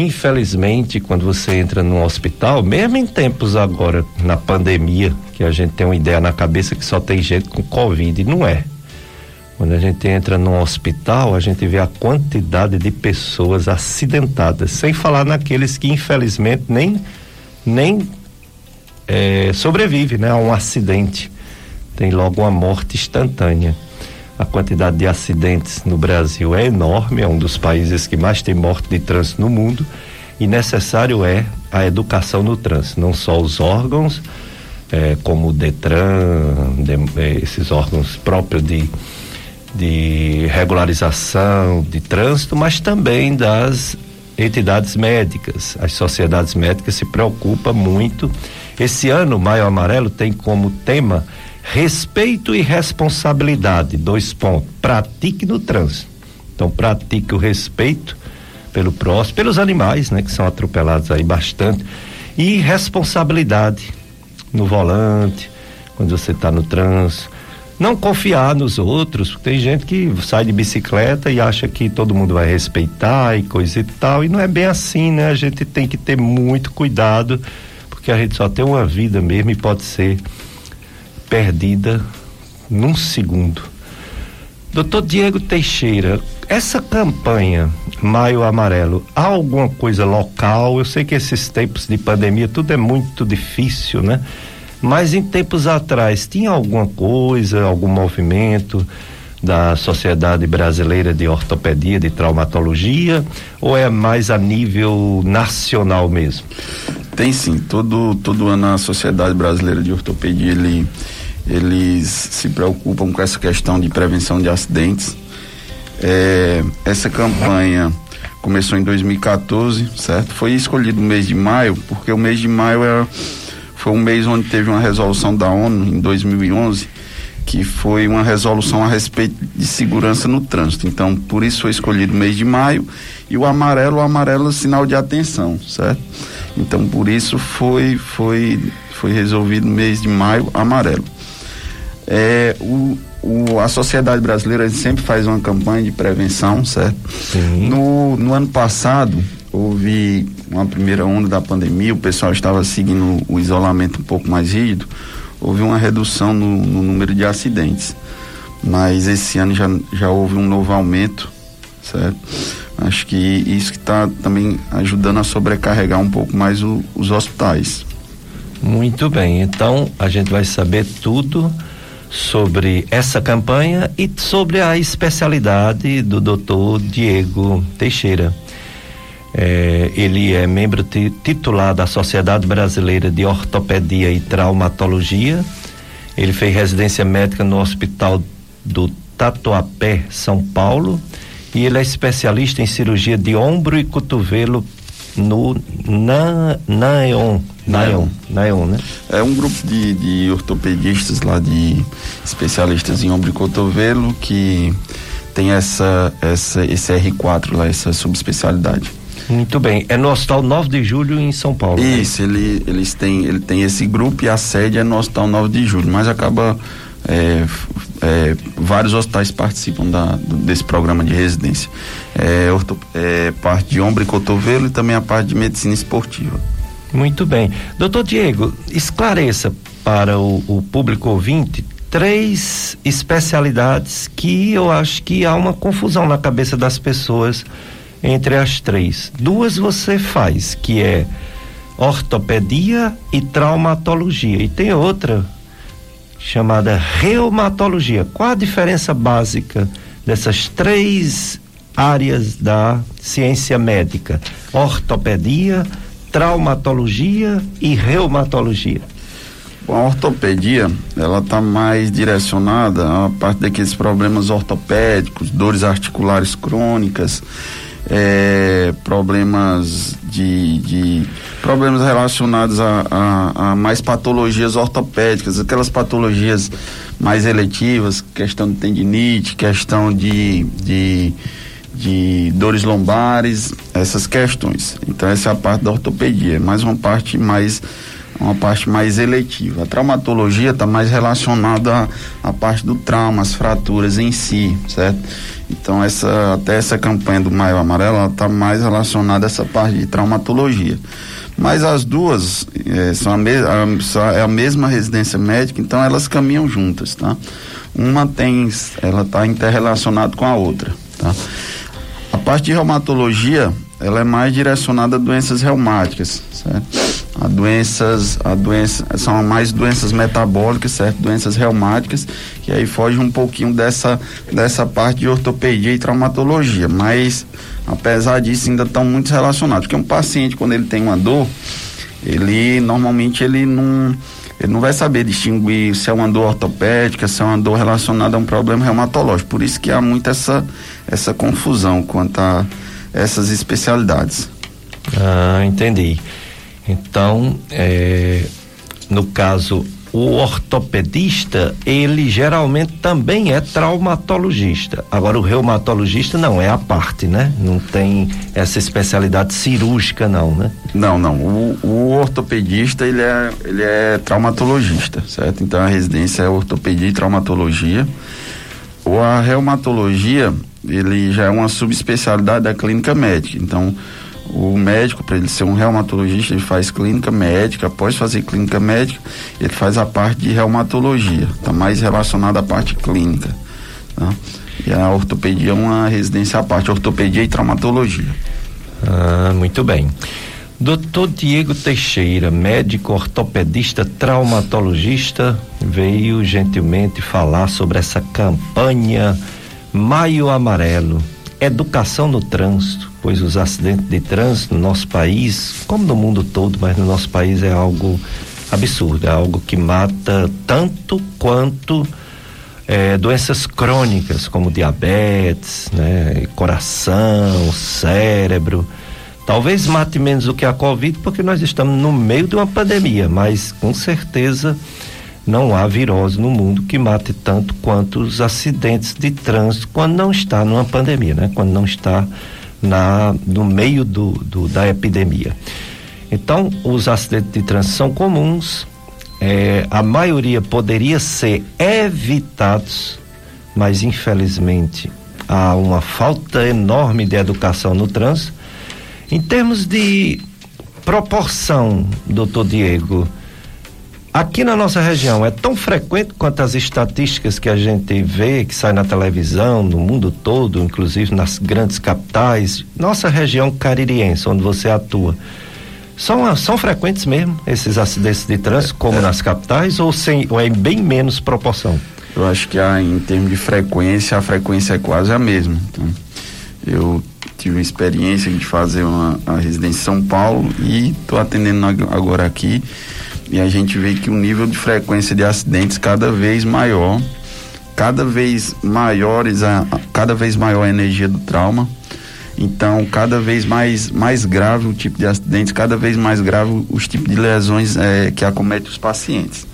Infelizmente, quando você entra num hospital, mesmo em tempos agora, na pandemia, que a gente tem uma ideia na cabeça que só tem gente com Covid, não é. Quando a gente entra num hospital, a gente vê a quantidade de pessoas acidentadas, sem falar naqueles que infelizmente nem, nem é, sobrevive né, a um acidente. Tem logo uma morte instantânea. A quantidade de acidentes no Brasil é enorme, é um dos países que mais tem morte de trânsito no mundo. E necessário é a educação no trânsito, não só os órgãos, é, como o Detran, de, é, esses órgãos próprios de, de regularização de trânsito, mas também das entidades médicas. As sociedades médicas se preocupam muito. Esse ano, Maio Amarelo tem como tema respeito e responsabilidade. Dois pontos. Pratique no trânsito. Então, pratique o respeito pelo próximo, pelos animais, né, que são atropelados aí bastante, e responsabilidade no volante, quando você está no trânsito. Não confiar nos outros, porque tem gente que sai de bicicleta e acha que todo mundo vai respeitar e coisa e tal, e não é bem assim, né? A gente tem que ter muito cuidado, porque a gente só tem uma vida mesmo e pode ser perdida num segundo. Doutor Diego Teixeira, essa campanha Maio Amarelo, há alguma coisa local? Eu sei que esses tempos de pandemia tudo é muito difícil, né? Mas em tempos atrás, tinha alguma coisa, algum movimento da Sociedade Brasileira de Ortopedia, de Traumatologia, ou é mais a nível nacional mesmo? Tem sim, todo, todo ano a Sociedade Brasileira de Ortopedia, ele, eles se preocupam com essa questão de prevenção de acidentes é, essa campanha começou em 2014, certo? Foi escolhido o mês de maio, porque o mês de maio era, foi um mês onde teve uma resolução da ONU em 2011, que foi uma resolução a respeito de segurança no trânsito. Então, por isso foi escolhido o mês de maio e o amarelo, o amarelo é sinal de atenção, certo? Então, por isso foi foi foi resolvido o mês de maio amarelo. É, o, o, a sociedade brasileira sempre faz uma campanha de prevenção, certo? Sim. No, no ano passado, houve uma primeira onda da pandemia, o pessoal estava seguindo o isolamento um pouco mais rígido, houve uma redução no, no número de acidentes. Mas esse ano já, já houve um novo aumento, certo? Acho que isso que está também ajudando a sobrecarregar um pouco mais o, os hospitais. Muito bem, então a gente vai saber tudo sobre essa campanha e sobre a especialidade do doutor Diego Teixeira. É, ele é membro titular da Sociedade Brasileira de Ortopedia e Traumatologia. Ele fez residência médica no Hospital do Tatuapé, São Paulo. E ele é especialista em cirurgia de ombro e cotovelo no na, Naeon. Naeon, Naeon, né? É um grupo de, de ortopedistas lá, de especialistas em ombro e cotovelo, que tem essa, essa, esse R4 lá, essa subespecialidade. Muito bem. É no Hospital 9 de Julho em São Paulo. Né? Isso, né? ele, eles têm, ele tem esse grupo e a sede é no Hospital 9 de Julho, mas acaba é, é, vários hospitais participam da, desse programa de residência. É, orto, é, parte de ombro e cotovelo e também a parte de medicina esportiva. Muito bem. Doutor Diego, esclareça para o, o público ouvinte três especialidades que eu acho que há uma confusão na cabeça das pessoas entre as três. Duas você faz, que é ortopedia e traumatologia. E tem outra chamada reumatologia. Qual a diferença básica dessas três áreas da ciência médica? Ortopedia, traumatologia e reumatologia. A ortopedia, ela está mais direcionada a parte daqueles problemas ortopédicos, dores articulares crônicas, é, problemas de, de, problemas relacionados a, a, a, mais patologias ortopédicas, aquelas patologias mais eletivas, questão de tendinite, questão de, de, de dores lombares, essas questões. Então essa é a parte da ortopedia, mais uma parte mais uma parte mais eletiva. A traumatologia está mais relacionada à, à parte do trauma, as fraturas em si, certo? Então essa até essa campanha do Maio Amarelo está mais relacionada a essa parte de traumatologia. Mas as duas é, são a, me, a, é a mesma residência médica, então elas caminham juntas, tá? Uma tem, ela está interrelacionada com a outra, tá? A parte de reumatologia, ela é mais direcionada a doenças reumáticas, certo? A doenças, a doença, são mais doenças metabólicas, certo? Doenças reumáticas, que aí foge um pouquinho dessa, dessa parte de ortopedia e traumatologia, mas apesar disso ainda estão muito relacionados, porque um paciente quando ele tem uma dor, ele normalmente ele não ele não vai saber distinguir se é uma dor ortopédica, se é uma dor relacionada a um problema reumatológico. Por isso que há muita essa, essa confusão quanto a essas especialidades. Ah, entendi. Então, é, no caso, o ortopedista, ele geralmente também é traumatologista. Agora, o reumatologista não, é a parte, né? Não tem essa especialidade cirúrgica, não, né? Não, não. O, o ortopedista, ele é, ele é traumatologista, certo? Então, a residência é ortopedia e traumatologia. Ou a reumatologia, ele já é uma subespecialidade da clínica médica. Então, o médico, para ele ser um reumatologista, ele faz clínica médica. Após fazer clínica médica, ele faz a parte de reumatologia. Está mais relacionado à parte clínica. Tá? E a ortopedia é uma residência à parte, ortopedia e traumatologia. Ah, muito bem. Doutor Diego Teixeira, médico ortopedista traumatologista, veio gentilmente falar sobre essa campanha Maio Amarelo, educação no trânsito pois os acidentes de trânsito no nosso país, como no mundo todo, mas no nosso país é algo absurdo, é algo que mata tanto quanto é, doenças crônicas como diabetes, né, coração, cérebro. Talvez mate menos do que a Covid, porque nós estamos no meio de uma pandemia, mas com certeza não há virose no mundo que mate tanto quanto os acidentes de trânsito quando não está numa pandemia, né? Quando não está na, no meio do, do, da epidemia. Então, os acidentes de trânsito são comuns, é, a maioria poderia ser evitados, mas infelizmente há uma falta enorme de educação no trânsito. Em termos de proporção, doutor Diego, Aqui na nossa região é tão frequente quanto as estatísticas que a gente vê, que sai na televisão, no mundo todo, inclusive nas grandes capitais. Nossa região caririense, onde você atua. São, são frequentes mesmo esses acidentes de trânsito, como é. nas capitais, ou, sem, ou é em bem menos proporção? Eu acho que há, em termos de frequência, a frequência é quase a mesma. Então, eu tive a experiência de fazer uma, uma residência em São Paulo e estou atendendo agora aqui e a gente vê que o nível de frequência de acidentes cada vez maior, cada vez maiores a, cada vez maior a energia do trauma. Então, cada vez mais, mais grave o tipo de acidentes, cada vez mais grave os tipos de lesões é, que acometem os pacientes.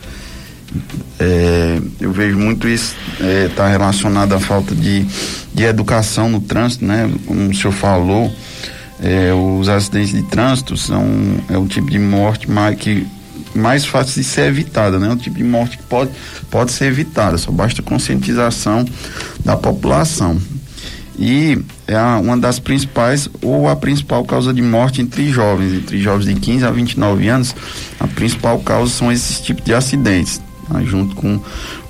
É, eu vejo muito isso está é, tá relacionado à falta de, de educação no trânsito, né? Como o senhor falou, é, os acidentes de trânsito são é o tipo de morte mais, que mais fácil de ser evitada, né? Um tipo de morte que pode, pode ser evitada, só basta conscientização da população. E é uma das principais, ou a principal causa de morte entre jovens, entre jovens de 15 a 29 anos, a principal causa são esses tipos de acidentes, tá? junto com,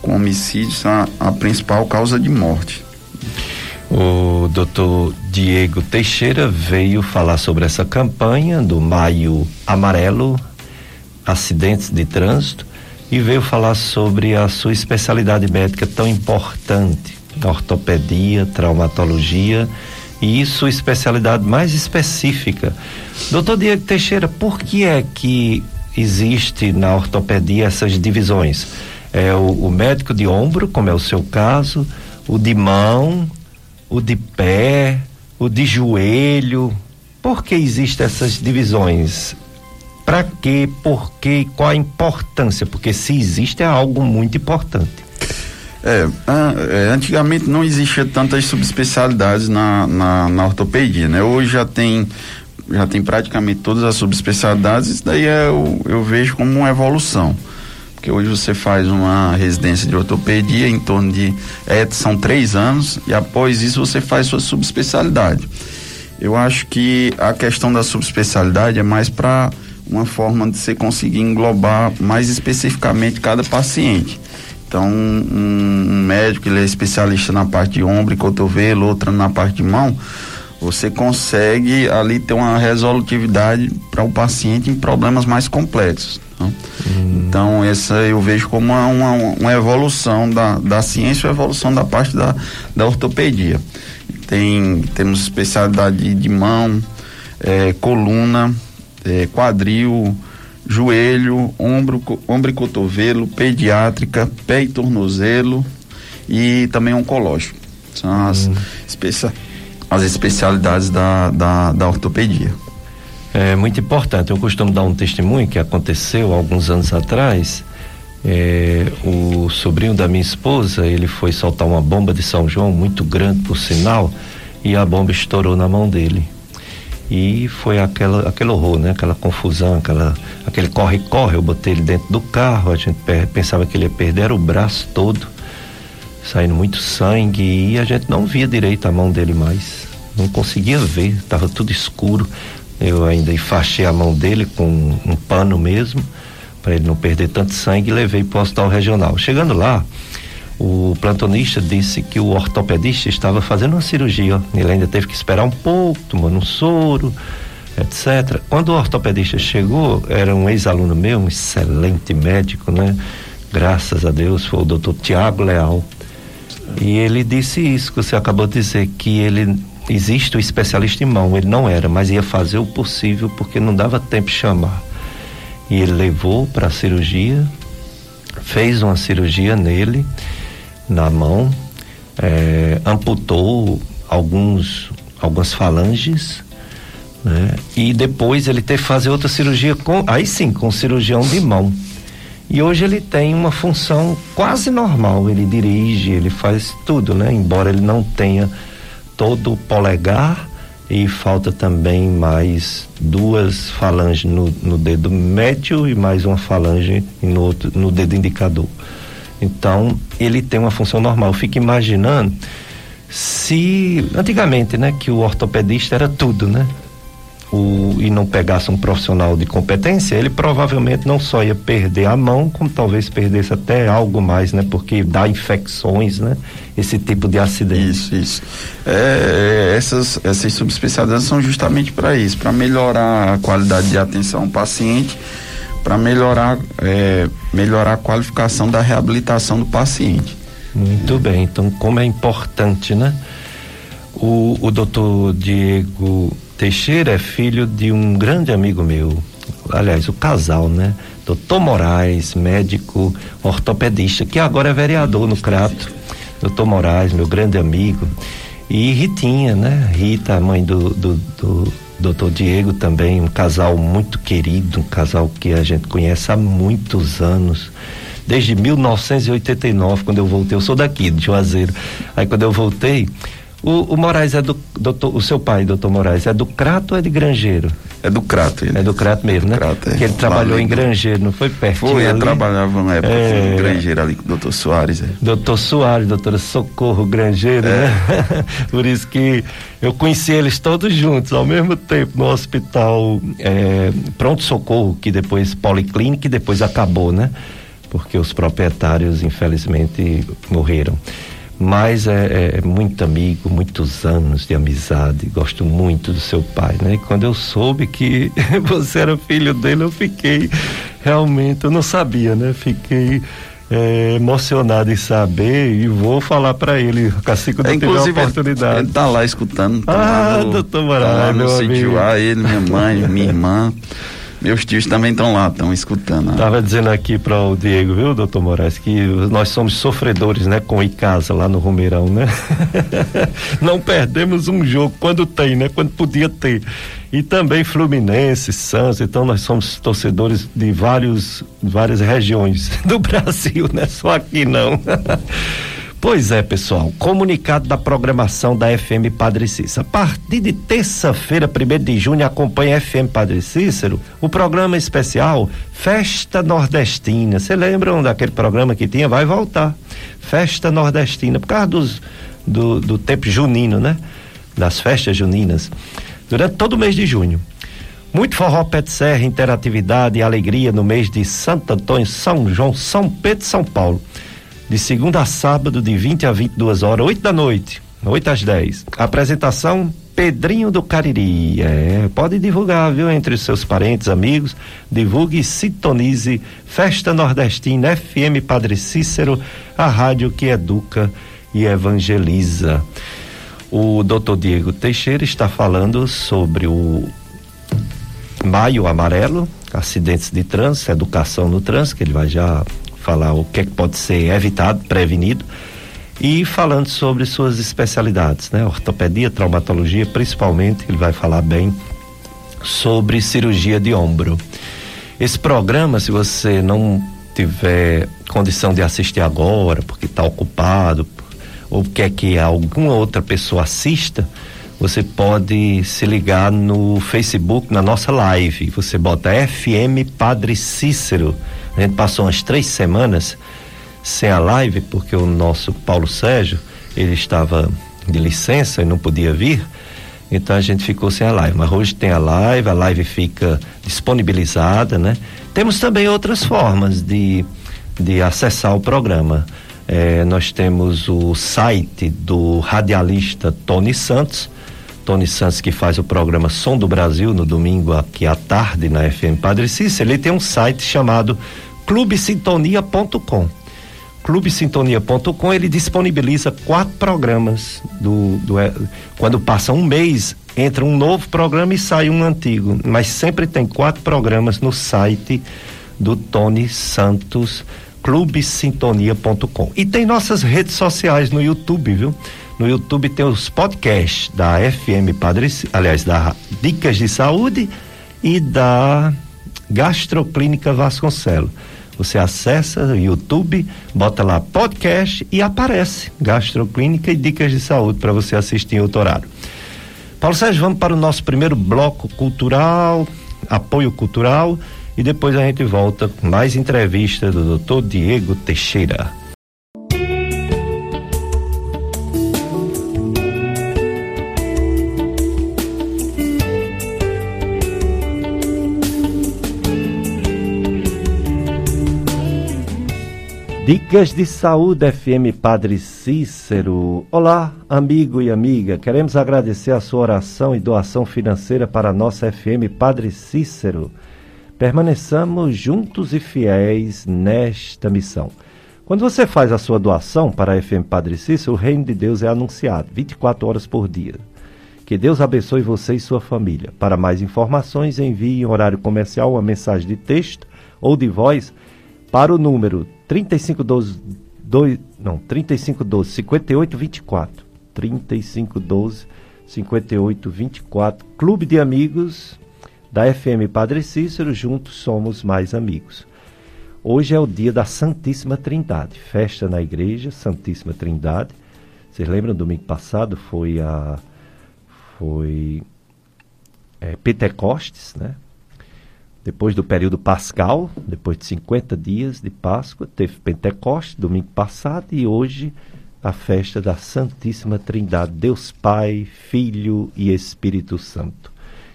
com homicídios, a, a principal causa de morte. O doutor Diego Teixeira veio falar sobre essa campanha do Maio Amarelo, acidentes de trânsito e veio falar sobre a sua especialidade médica tão importante, ortopedia, traumatologia e sua especialidade mais específica. Doutor Diego Teixeira, por que é que existe na ortopedia essas divisões? É o, o médico de ombro, como é o seu caso, o de mão, o de pé, o de joelho. Por que existem essas divisões? Para quê? Por quê? Qual a importância? Porque se existe é algo muito importante. É, é, antigamente não existia tantas subespecialidades na, na, na, ortopedia, né? Hoje já tem já tem praticamente todas as subespecialidades, isso daí é, eu, eu vejo como uma evolução. Porque hoje você faz uma residência de ortopedia em torno de. É, são três anos, e após isso você faz sua subespecialidade. Eu acho que a questão da subespecialidade é mais para uma forma de você conseguir englobar mais especificamente cada paciente. Então, um, um médico ele é especialista na parte de ombro e cotovelo, outra na parte de mão, você consegue ali ter uma resolutividade para o paciente em problemas mais complexos. Então, hum. então, essa eu vejo como uma, uma, uma, evolução da, da ciência, uma evolução da parte da, da ortopedia. Tem, temos especialidade de, mão, é, coluna, é, quadril, joelho, ombro, ombro e cotovelo, pediátrica, pé e tornozelo e também oncológico. São as, hum. especia, as especialidades da, da, da ortopedia. É muito importante. Eu costumo dar um testemunho que aconteceu alguns anos atrás. É, o sobrinho da minha esposa, ele foi soltar uma bomba de São João, muito grande por sinal, e a bomba estourou na mão dele. E foi aquela, aquele horror, né? Aquela confusão, aquela, aquele corre-corre. Eu botei ele dentro do carro, a gente pensava que ele ia perder o braço todo, saindo muito sangue, e a gente não via direito a mão dele mais. Não conseguia ver, estava tudo escuro. Eu ainda enfaixei a mão dele com um pano mesmo, para ele não perder tanto sangue, e levei para o hospital regional. Chegando lá, o plantonista disse que o ortopedista estava fazendo uma cirurgia. Ele ainda teve que esperar um pouco, tomando um soro, etc. Quando o ortopedista chegou, era um ex-aluno meu, um excelente médico, né? Graças a Deus, foi o doutor Tiago Leal. E ele disse isso que você acabou de dizer, que ele existe o especialista em mão, ele não era, mas ia fazer o possível porque não dava tempo de chamar. E ele levou para a cirurgia, fez uma cirurgia nele na mão, é, amputou alguns, algumas falanges, né? E depois ele teve que fazer outra cirurgia com, aí sim, com cirurgião de mão. E hoje ele tem uma função quase normal, ele dirige, ele faz tudo, né? Embora ele não tenha todo o polegar e falta também mais duas falanges no, no dedo médio e mais uma falange no, outro, no dedo indicador. Então, ele tem uma função normal. Eu fico imaginando se antigamente, né, que o ortopedista era tudo, né? O, e não pegasse um profissional de competência, ele provavelmente não só ia perder a mão, como talvez perdesse até algo mais, né? Porque dá infecções, né? Esse tipo de acidente. Isso, isso. É, essas, essas subespecialidades são justamente para isso, para melhorar a qualidade de atenção ao paciente para melhorar, é, melhorar a qualificação da reabilitação do paciente. Muito bem, então como é importante, né? O, o doutor Diego Teixeira é filho de um grande amigo meu, aliás, o casal, né? Doutor Moraes, médico ortopedista, que agora é vereador no Crato. Doutor Moraes, meu grande amigo. E Ritinha, né? Rita, mãe do, do, do doutor Diego também, um casal muito querido, um casal que a gente conhece há muitos anos. Desde 1989, quando eu voltei, eu sou daqui, de Juazeiro. Aí quando eu voltei, o, o Moraes é do, doutor, o seu pai, doutor Moraes, é do Crato ou é de Grangeiro? É do Crato. Ele. É do Crato mesmo, né? Crato, é. Que ele trabalhou em Grangeiro, não foi perto? Foi, ele trabalhava na época é... em Grangeiro ali com o doutor Soares. É. Doutor Soares, doutora Socorro Grangeiro, é. né? Por isso que eu conheci eles todos juntos, ao mesmo tempo, no hospital é, Pronto Socorro, que depois Policlínica e depois acabou, né? Porque os proprietários, infelizmente, morreram mas é, é, é, muito amigo, muitos anos de amizade, gosto muito do seu pai, né? E quando eu soube que você era filho dele, eu fiquei realmente, eu não sabia, né? Fiquei é, emocionado em saber e vou falar para ele, assim quando é, tiver a oportunidade. Ele tá lá escutando. Tá ah, no, doutor Moraes, tá meu amigo. ele, minha mãe, minha irmã. Meus tios também estão lá, estão escutando. Né? Tava dizendo aqui para o Diego, viu, doutor Moraes, que nós somos sofredores, né, com Icasa lá no Romeirão, né? Não perdemos um jogo quando tem, né? Quando podia ter. E também Fluminense, Santos, então nós somos torcedores de vários, várias regiões do Brasil, né? Só aqui não. Pois é, pessoal. Comunicado da programação da FM Padre Cícero. A partir de terça-feira, 1 de junho, acompanha a FM Padre Cícero o programa especial Festa Nordestina. Você lembram daquele programa que tinha? Vai voltar. Festa Nordestina, por causa dos, do, do tempo junino, né? Das festas juninas. Durante todo o mês de junho. Muito forró de serra, interatividade e alegria no mês de Santo Antônio, São João, São Pedro e São Paulo de segunda a sábado, de 20 a 22 horas, 8 da noite, 8 às 10. Apresentação Pedrinho do Cariri. É, pode divulgar, viu, entre os seus parentes, amigos. Divulgue e sintonize Festa Nordestina FM Padre Cícero, a rádio que educa e evangeliza. O doutor Diego Teixeira está falando sobre o Maio Amarelo, acidentes de trânsito, educação no trânsito, que ele vai já falar o que, é que pode ser evitado, prevenido, e falando sobre suas especialidades, né? Ortopedia, traumatologia, principalmente, ele vai falar bem sobre cirurgia de ombro. Esse programa, se você não tiver condição de assistir agora, porque está ocupado, ou quer que alguma outra pessoa assista, você pode se ligar no Facebook, na nossa live. Você bota FM Padre Cícero a gente passou umas três semanas sem a live, porque o nosso Paulo Sérgio, ele estava de licença e não podia vir, então a gente ficou sem a live. Mas hoje tem a live, a live fica disponibilizada, né? Temos também outras formas de, de acessar o programa. É, nós temos o site do radialista Tony Santos, Tony Santos que faz o programa Som do Brasil no domingo aqui à tarde na FM Padre Cícero, ele tem um site chamado clubesintonia.com. Clubesintonia.com ele disponibiliza quatro programas do, do é, quando passa um mês entra um novo programa e sai um antigo, mas sempre tem quatro programas no site do Tony Santos clubesintonia.com. E tem nossas redes sociais no YouTube, viu? No YouTube tem os podcasts da FM Padre, aliás, da Dicas de Saúde e da Gastroclínica Vasconcelos. Você acessa o YouTube, bota lá podcast e aparece Gastroclínica e Dicas de Saúde para você assistir em outro horário. Paulo Sérgio, vamos para o nosso primeiro bloco cultural, apoio cultural, e depois a gente volta com mais entrevista do Dr. Diego Teixeira. Dicas de Saúde FM Padre Cícero. Olá, amigo e amiga. Queremos agradecer a sua oração e doação financeira para a nossa FM Padre Cícero. Permaneçamos juntos e fiéis nesta missão. Quando você faz a sua doação para a FM Padre Cícero, o reino de Deus é anunciado 24 horas por dia. Que Deus abençoe você e sua família. Para mais informações, envie em horário comercial uma mensagem de texto ou de voz para o número 3512 2, não, 3512 5824. 3512 5824. Clube de Amigos da FM Padre Cícero, juntos somos mais amigos. Hoje é o dia da Santíssima Trindade, festa na igreja Santíssima Trindade. Vocês lembram domingo passado foi a foi é, Pentecostes, né? Depois do período pascal, depois de 50 dias de Páscoa, teve Pentecostes, domingo passado, e hoje a festa da Santíssima Trindade, Deus Pai, Filho e Espírito Santo.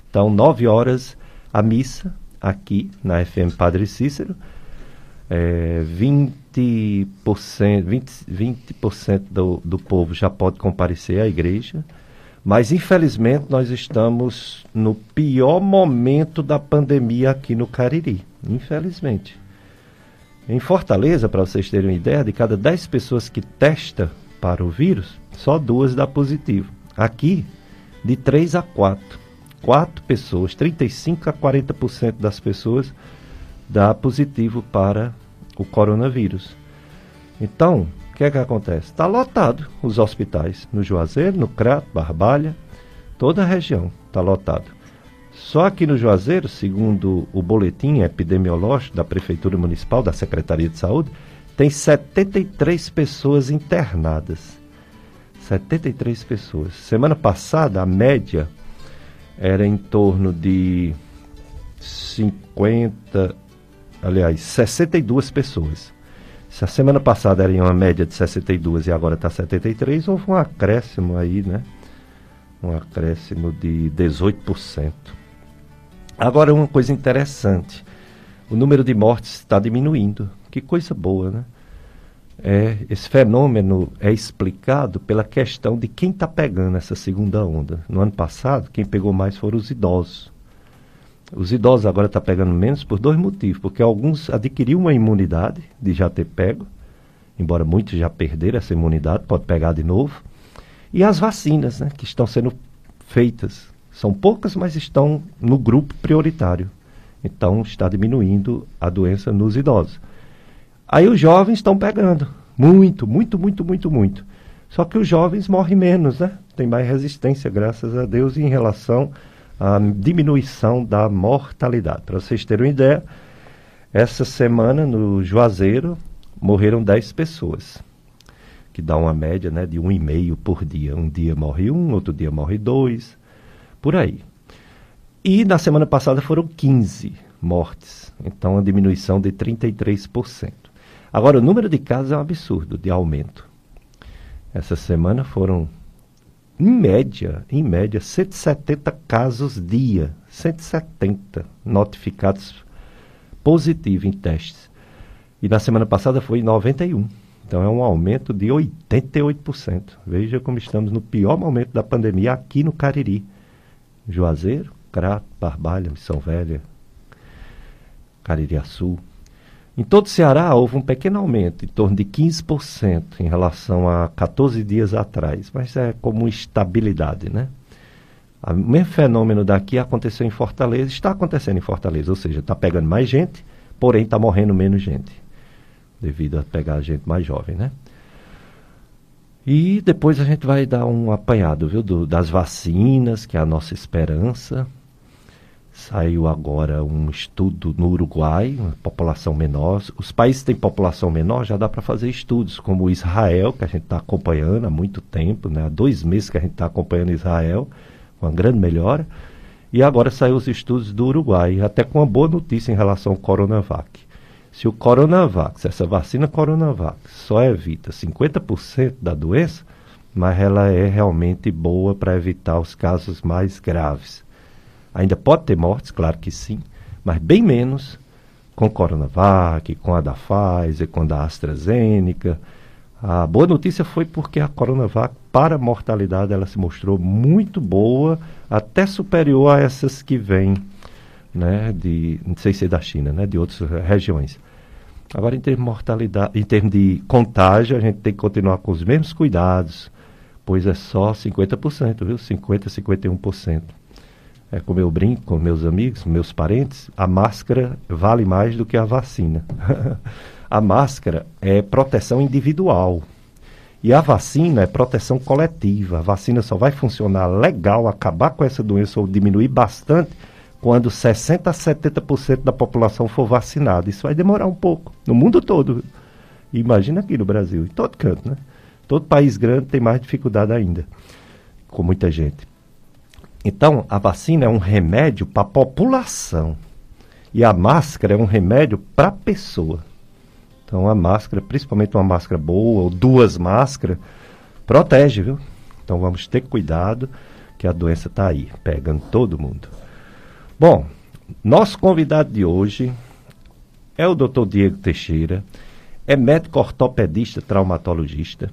Então, nove horas a missa aqui na FM Padre Cícero. É, 20%, 20, 20 do, do povo já pode comparecer à igreja. Mas infelizmente nós estamos no pior momento da pandemia aqui no Cariri. Infelizmente. Em Fortaleza, para vocês terem uma ideia, de cada 10 pessoas que testa para o vírus, só duas dá positivo. Aqui, de 3 a 4. 4 pessoas, 35 a 40% das pessoas dá positivo para o coronavírus. Então, que é que acontece? Está lotado os hospitais no Juazeiro, no Crato, Barbalha, toda a região está lotado. Só aqui no Juazeiro, segundo o boletim epidemiológico da Prefeitura Municipal, da Secretaria de Saúde, tem 73 pessoas internadas. 73 pessoas. Semana passada, a média era em torno de 50, aliás, 62 pessoas. Se a semana passada era em uma média de 62 e agora está 73, houve um acréscimo aí, né? Um acréscimo de 18%. Agora, uma coisa interessante: o número de mortes está diminuindo. Que coisa boa, né? É, esse fenômeno é explicado pela questão de quem está pegando essa segunda onda. No ano passado, quem pegou mais foram os idosos. Os idosos agora estão tá pegando menos por dois motivos. Porque alguns adquiriram uma imunidade de já ter pego, embora muitos já perderam essa imunidade, pode pegar de novo. E as vacinas, né, que estão sendo feitas. São poucas, mas estão no grupo prioritário. Então está diminuindo a doença nos idosos. Aí os jovens estão pegando. Muito, muito, muito, muito, muito. Só que os jovens morrem menos, né? Tem mais resistência, graças a Deus, em relação à diminuição da mortalidade. Para vocês terem uma ideia, essa semana no Juazeiro morreram 10 pessoas, que dá uma média né, de um e meio por dia. Um dia morre um, outro dia morre dois, por aí. E na semana passada foram 15 mortes, então uma diminuição de 33%. Agora, o número de casos é um absurdo de aumento. Essa semana foram, em média, em média, 170 casos dia. 170 notificados positivos em testes. E na semana passada foi 91. Então é um aumento de 88%. Veja como estamos no pior momento da pandemia aqui no Cariri. Juazeiro, Crato, Barbalha, Missão Velha, Caririaçu. Em todo o Ceará houve um pequeno aumento, em torno de 15% em relação a 14 dias atrás, mas é como estabilidade, né? O mesmo fenômeno daqui aconteceu em Fortaleza, está acontecendo em Fortaleza, ou seja, está pegando mais gente, porém está morrendo menos gente, devido a pegar gente mais jovem, né? E depois a gente vai dar um apanhado, viu, do, das vacinas, que é a nossa esperança, Saiu agora um estudo no Uruguai, população menor. Os países que têm população menor já dá para fazer estudos, como Israel, que a gente está acompanhando há muito tempo, né? há dois meses que a gente está acompanhando Israel, com uma grande melhora. E agora saiu os estudos do Uruguai, até com uma boa notícia em relação ao Coronavac. Se o Coronavac, se essa vacina Coronavac só evita 50% da doença, mas ela é realmente boa para evitar os casos mais graves. Ainda pode ter mortes, claro que sim, mas bem menos com Coronavac, com a da Pfizer, com a da AstraZeneca. A boa notícia foi porque a Coronavac, para a mortalidade, ela se mostrou muito boa, até superior a essas que vêm, né, de, não sei se é da China, né, de outras regiões. Agora, em termos de mortalidade, em termos de contágio, a gente tem que continuar com os mesmos cuidados, pois é só 50%, viu? 50%, 51% é, como eu brinco com meus amigos, meus parentes, a máscara vale mais do que a vacina. a máscara é proteção individual. E a vacina é proteção coletiva. A vacina só vai funcionar legal, acabar com essa doença ou diminuir bastante quando 60% a 70% da população for vacinada. Isso vai demorar um pouco, no mundo todo. Imagina aqui no Brasil, em todo canto, né? Todo país grande tem mais dificuldade ainda, com muita gente. Então, a vacina é um remédio para a população. E a máscara é um remédio para a pessoa. Então, a máscara, principalmente uma máscara boa ou duas máscaras, protege, viu? Então, vamos ter cuidado que a doença está aí, pegando todo mundo. Bom, nosso convidado de hoje é o Dr. Diego Teixeira, é médico ortopedista traumatologista,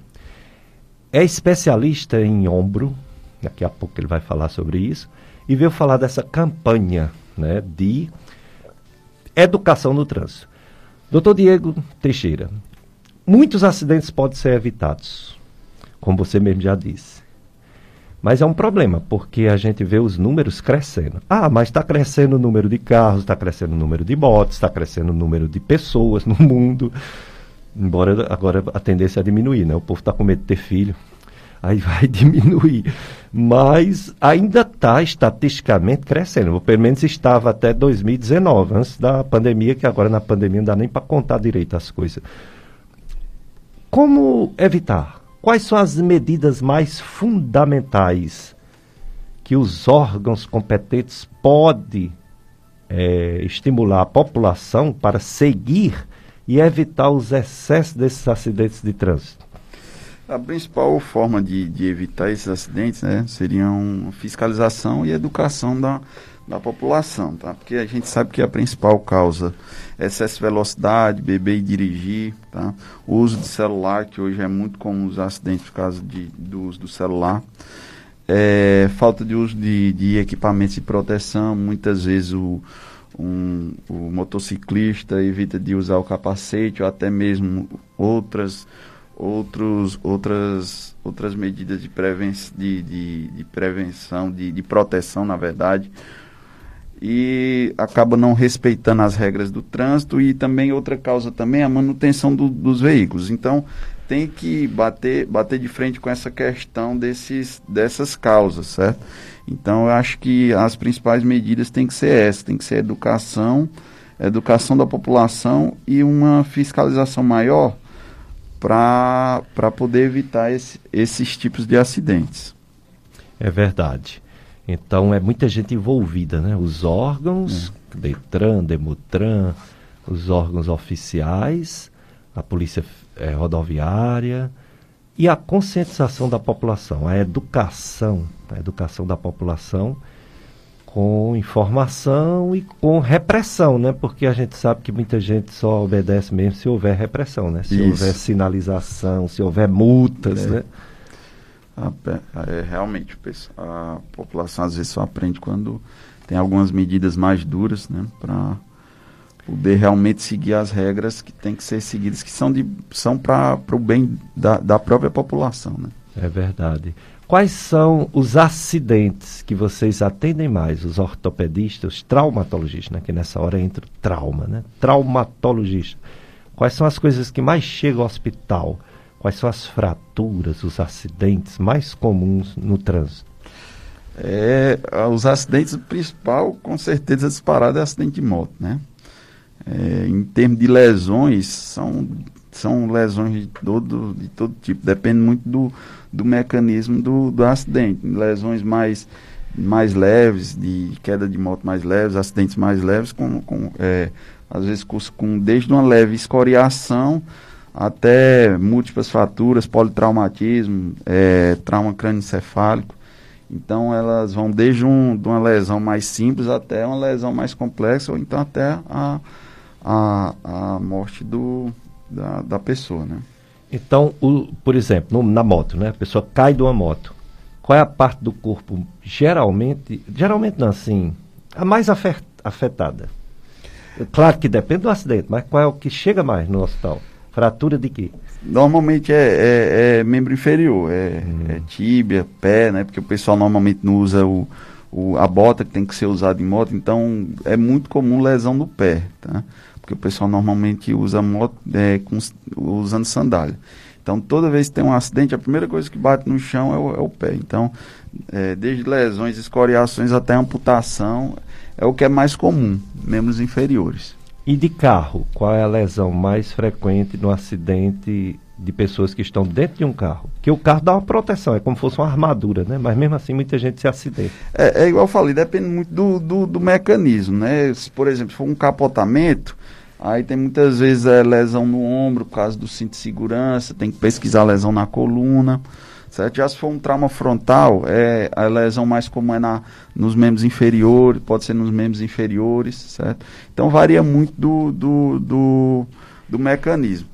é especialista em ombro, daqui a pouco ele vai falar sobre isso, e veio falar dessa campanha né, de educação no trânsito. Doutor Diego Teixeira, muitos acidentes podem ser evitados, como você mesmo já disse. Mas é um problema, porque a gente vê os números crescendo. Ah, mas está crescendo o número de carros, está crescendo o número de motos, está crescendo o número de pessoas no mundo. Embora agora a tendência é diminuir, né? O povo está com medo de ter filho aí vai diminuir. Mas ainda está estatisticamente crescendo. Pelo menos estava até 2019, antes da pandemia, que agora na pandemia não dá nem para contar direito as coisas. Como evitar? Quais são as medidas mais fundamentais que os órgãos competentes podem é, estimular a população para seguir e evitar os excessos desses acidentes de trânsito? A principal forma de, de evitar esses acidentes né, seriam fiscalização e educação da, da população, tá? Porque a gente sabe que a principal causa é excesso de velocidade, beber e dirigir, tá? O uso de celular, que hoje é muito comum os acidentes por causa de, do uso do celular. É, falta de uso de, de equipamentos de proteção, muitas vezes o, um, o motociclista evita de usar o capacete ou até mesmo outras outros, outras, outras medidas de, preven de, de, de prevenção, de, de proteção, na verdade, e acaba não respeitando as regras do trânsito e também outra causa também é a manutenção do, dos veículos. Então tem que bater, bater de frente com essa questão desses, dessas causas, certo? Então eu acho que as principais medidas têm que ser essas, tem que ser educação, educação da população e uma fiscalização maior para poder evitar esse, esses tipos de acidentes. É verdade. Então é muita gente envolvida, né? Os órgãos, é. Detran, Demutran, os órgãos oficiais, a polícia é, rodoviária e a conscientização da população, a educação, a educação da população com informação e com repressão, né? Porque a gente sabe que muita gente só obedece mesmo se houver repressão, né? Se Isso. houver sinalização, se houver multas, é. né? é, realmente, a população às vezes só aprende quando tem algumas medidas mais duras, né, para poder realmente seguir as regras que têm que ser seguidas, que são, de, são para o bem da, da própria população. Né? É verdade. Quais são os acidentes que vocês atendem mais, os ortopedistas, os traumatologistas, né? que nessa hora entra o trauma, né? Traumatologista. Quais são as coisas que mais chegam ao hospital? Quais são as fraturas, os acidentes mais comuns no trânsito? É, os acidentes, o principal, com certeza, disparado é acidente de moto, né? É, em termos de lesões, são, são lesões de todo, de todo tipo, depende muito do, do mecanismo do, do acidente. Lesões mais, mais leves, de queda de moto mais leves, acidentes mais leves, com, com é, às vezes com, com desde uma leve escoriação até múltiplas fraturas, politraumatismo, é, trauma crânioencefálico. Então elas vão desde um, de uma lesão mais simples até uma lesão mais complexa, ou então até a, a, a morte do, da, da pessoa, né? Então, o, por exemplo, no, na moto, né? A pessoa cai de uma moto. Qual é a parte do corpo geralmente, geralmente não assim, a mais afetada? Claro que depende do acidente, mas qual é o que chega mais no hospital? Fratura de quê? Normalmente é, é, é membro inferior, é, hum. é, tíbia, pé, né? Porque o pessoal normalmente não usa o, o, a bota que tem que ser usada em moto, então é muito comum lesão no pé, tá? Porque o pessoal normalmente usa moto é, com, usando sandália. Então toda vez que tem um acidente, a primeira coisa que bate no chão é o, é o pé. Então, é, desde lesões, escoriações até amputação, é o que é mais comum, membros inferiores. E de carro, qual é a lesão mais frequente no acidente de pessoas que estão dentro de um carro? Que o carro dá uma proteção, é como se fosse uma armadura, né? Mas mesmo assim muita gente se acidenta. É, é igual eu falei, depende muito do, do, do, mecanismo, né? Se, por exemplo, se for um capotamento, aí tem muitas vezes é, lesão no ombro por causa do cinto de segurança, tem que pesquisar lesão na coluna certo? Já se for um trauma frontal, é, a lesão mais comum é na, nos membros inferiores, pode ser nos membros inferiores, certo? Então varia muito do, do, do, do mecanismo.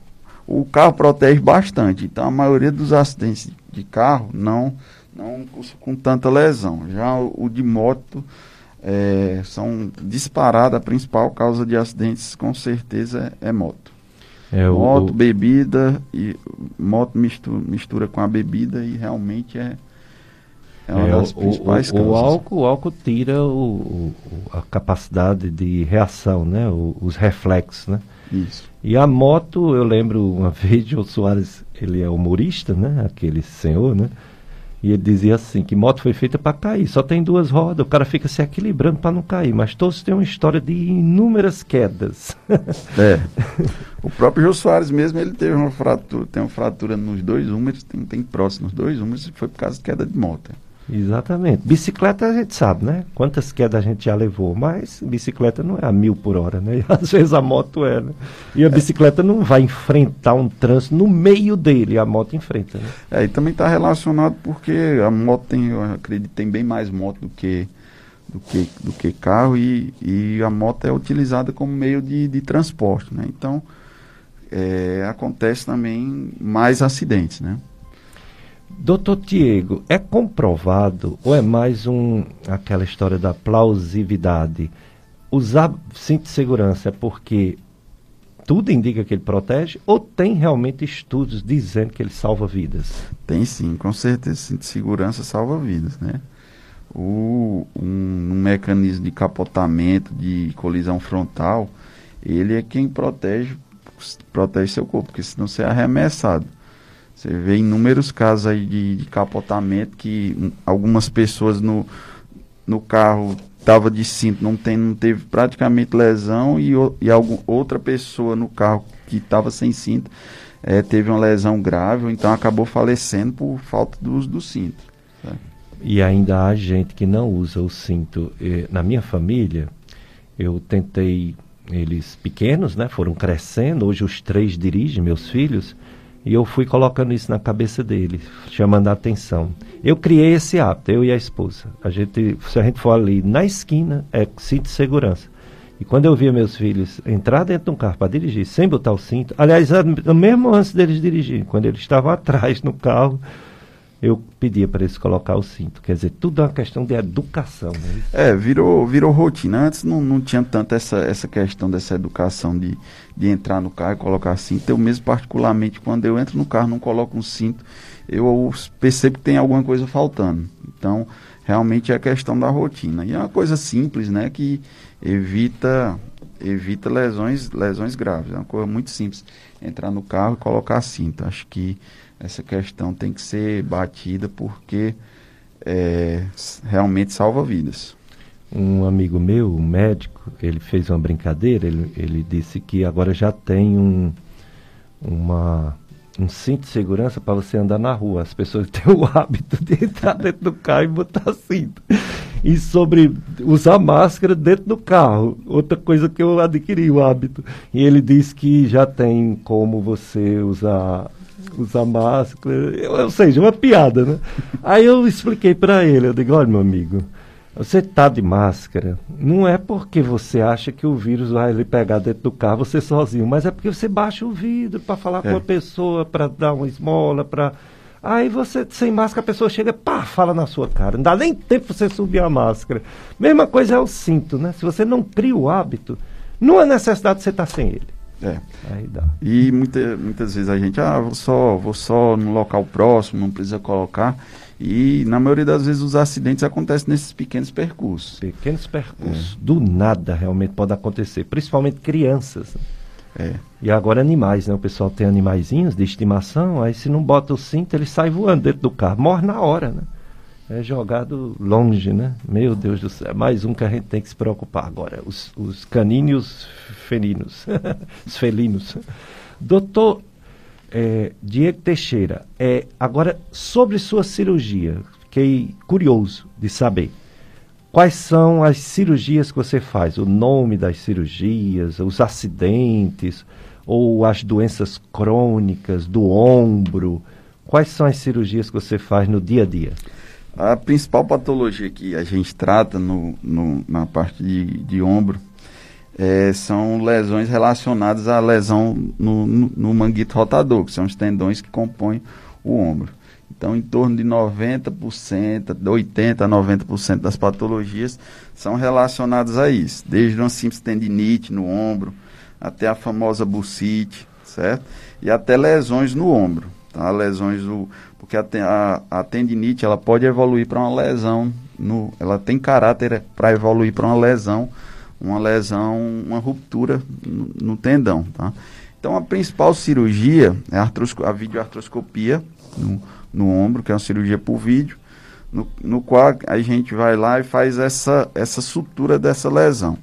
O carro protege bastante, então a maioria dos acidentes de carro não, não com tanta lesão. Já o, o de moto é, são disparada, a principal causa de acidentes com certeza é, moto. É, moto, o, bebida e moto mistura, mistura com a bebida e realmente é, é uma é, das principais o, causas. O álcool, o álcool tira o, a capacidade de reação, né? os reflexos, né? Isso. E a moto, eu lembro uma vez, o Soares, ele é humorista, né? Aquele senhor, né? E ele dizia assim, que moto foi feita para cair, só tem duas rodas, o cara fica se equilibrando para não cair, mas todos têm uma história de inúmeras quedas. É. O próprio Jô Soares mesmo, ele teve uma fratura, tem uma fratura nos dois húmeros, tem, tem próximo nos dois húmeros, e foi por causa de queda de moto. Exatamente. Bicicleta a gente sabe, né? Quantas quedas a gente já levou, mas bicicleta não é a mil por hora, né? Às vezes a moto é, né? E a bicicleta não vai enfrentar um trânsito no meio dele, a moto enfrenta, né? É, e também está relacionado porque a moto tem, eu acredito, tem bem mais moto do que do que, do que carro e, e a moto é utilizada como meio de, de transporte, né? Então, é, acontece também mais acidentes, né? Doutor Diego, é comprovado ou é mais um aquela história da plausibilidade? Usar cinto de segurança é porque tudo indica que ele protege ou tem realmente estudos dizendo que ele salva vidas? Tem sim, com certeza cinto de segurança salva vidas, né? O, um, um mecanismo de capotamento, de colisão frontal, ele é quem protege protege seu corpo, porque senão você é arremessado. Você vê inúmeros casos aí de, de capotamento que um, algumas pessoas no, no carro estava de cinto, não, tem, não teve praticamente lesão e, e algum, outra pessoa no carro que estava sem cinto é, teve uma lesão grave, então acabou falecendo por falta do uso do cinto. E ainda há gente que não usa o cinto. Na minha família, eu tentei eles pequenos, né, foram crescendo, hoje os três dirigem, meus filhos, e eu fui colocando isso na cabeça deles, chamando a atenção. Eu criei esse hábito, eu e a esposa. A gente, se a gente for ali na esquina, é cinto de segurança. E quando eu via meus filhos entrar dentro de um carro para dirigir, sem botar o cinto, aliás, mesmo antes deles dirigirem, quando eles estavam atrás no carro, eu pedia para eles colocar o cinto. Quer dizer, tudo é uma questão de educação. Né? É, virou, virou rotina. Antes não, não tinha tanto essa, essa questão dessa educação de, de entrar no carro e colocar cinto. Eu mesmo, particularmente, quando eu entro no carro não coloco um cinto, eu percebo que tem alguma coisa faltando. Então, realmente é a questão da rotina. E é uma coisa simples, né, que evita evita lesões lesões graves. É uma coisa muito simples. Entrar no carro e colocar cinto. Acho que essa questão tem que ser batida porque é, realmente salva vidas. Um amigo meu, um médico, ele fez uma brincadeira, ele, ele disse que agora já tem um, uma, um cinto de segurança para você andar na rua. As pessoas têm o hábito de entrar dentro do carro e botar cinto. E sobre usar máscara dentro do carro, outra coisa que eu adquiri o hábito. E ele disse que já tem como você usar usar máscara, ou seja, uma piada, né? Aí eu expliquei para ele, eu digo, olha meu amigo, você tá de máscara, não é porque você acha que o vírus vai lhe pegar dentro do carro você sozinho, mas é porque você baixa o vidro para falar é. com a pessoa, para dar uma esmola, para Aí você, sem máscara, a pessoa chega, pá, fala na sua cara. Não dá nem tempo você subir a máscara. Mesma coisa é o cinto, né? Se você não cria o hábito, não há necessidade de você estar sem ele. É. Aí dá. E muita, muitas vezes a gente, ah, vou só, vou só no local próximo, não precisa colocar. E na maioria das vezes os acidentes acontecem nesses pequenos percursos. Pequenos percursos. É. Do nada realmente pode acontecer, principalmente crianças. É. E agora animais, né? O pessoal tem animaizinhos de estimação, aí se não bota o cinto, ele sai voando dentro do carro, morre na hora, né? É jogado longe, né? Meu Deus do céu, mais um que a gente tem que se preocupar agora, os, os caninos felinos, os felinos. Doutor é, Diego Teixeira, é, agora sobre sua cirurgia, fiquei curioso de saber. Quais são as cirurgias que você faz? O nome das cirurgias, os acidentes ou as doenças crônicas do ombro? Quais são as cirurgias que você faz no dia a dia? A principal patologia que a gente trata no, no na parte de, de ombro é, são lesões relacionadas à lesão no, no, no, manguito rotador, que são os tendões que compõem o ombro. Então, em torno de 90%, 80% a 90% das patologias são relacionadas a isso, desde uma simples tendinite no ombro, até a famosa bursite, certo? E até lesões no ombro, tá? Lesões do, porque a, a, a tendinite ela pode evoluir para uma lesão, no, ela tem caráter para evoluir para uma lesão, uma lesão, uma ruptura no, no, tendão, tá? Então a principal cirurgia é a, a videoartroscopia no, no ombro, que é uma cirurgia por vídeo, no, no qual a gente vai lá e faz essa, essa sutura dessa lesão.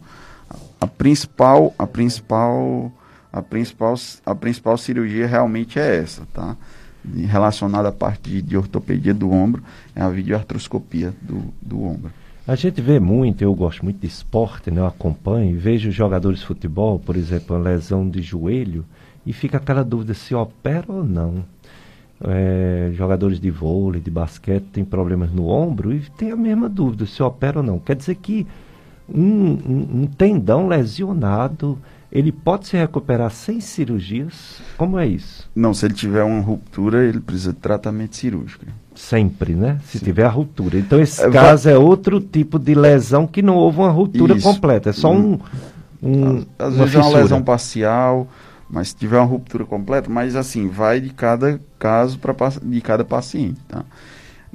A principal, a principal, a principal, a principal cirurgia realmente é essa, tá? Relacionada à parte de, de ortopedia do ombro, é a videoartroscopia do, do ombro. A gente vê muito, eu gosto muito de esporte, né? eu acompanho, vejo jogadores de futebol, por exemplo, uma lesão de joelho, e fica aquela dúvida se opera ou não é, jogadores de vôlei, de basquete têm problemas no ombro e tem a mesma dúvida se opera ou não. Quer dizer que um, um, um, tendão lesionado, ele pode se recuperar sem cirurgias? Como é isso? Não, se ele tiver uma ruptura, ele precisa de tratamento cirúrgico. Sempre, né? Se Sim. tiver a ruptura. Então esse é, caso vai... é outro tipo de lesão que não houve uma ruptura isso. completa, é só um... um Às vezes fissura. é uma lesão parcial mas se tiver uma ruptura completa, mas assim, vai de cada caso para de cada paciente, tá?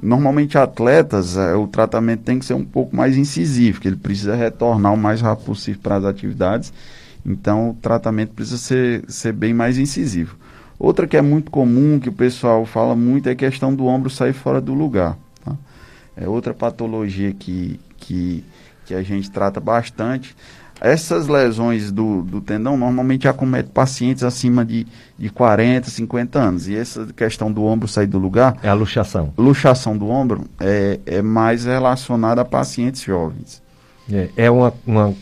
Normalmente atletas, é, o tratamento tem que ser um pouco mais incisivo, que ele precisa retornar o mais rápido possível para as atividades, então o tratamento precisa ser, ser bem mais incisivo. Outra que é muito comum, que o pessoal fala muito, é a questão do ombro sair fora do lugar. Tá? É outra patologia que, que, que a gente trata bastante. Essas lesões do, do tendão normalmente acometem pacientes acima de, de 40, 50 anos. E essa questão do ombro sair do lugar. É a luxação. Luxação do ombro é, é mais relacionada a pacientes jovens. É, é uma, uma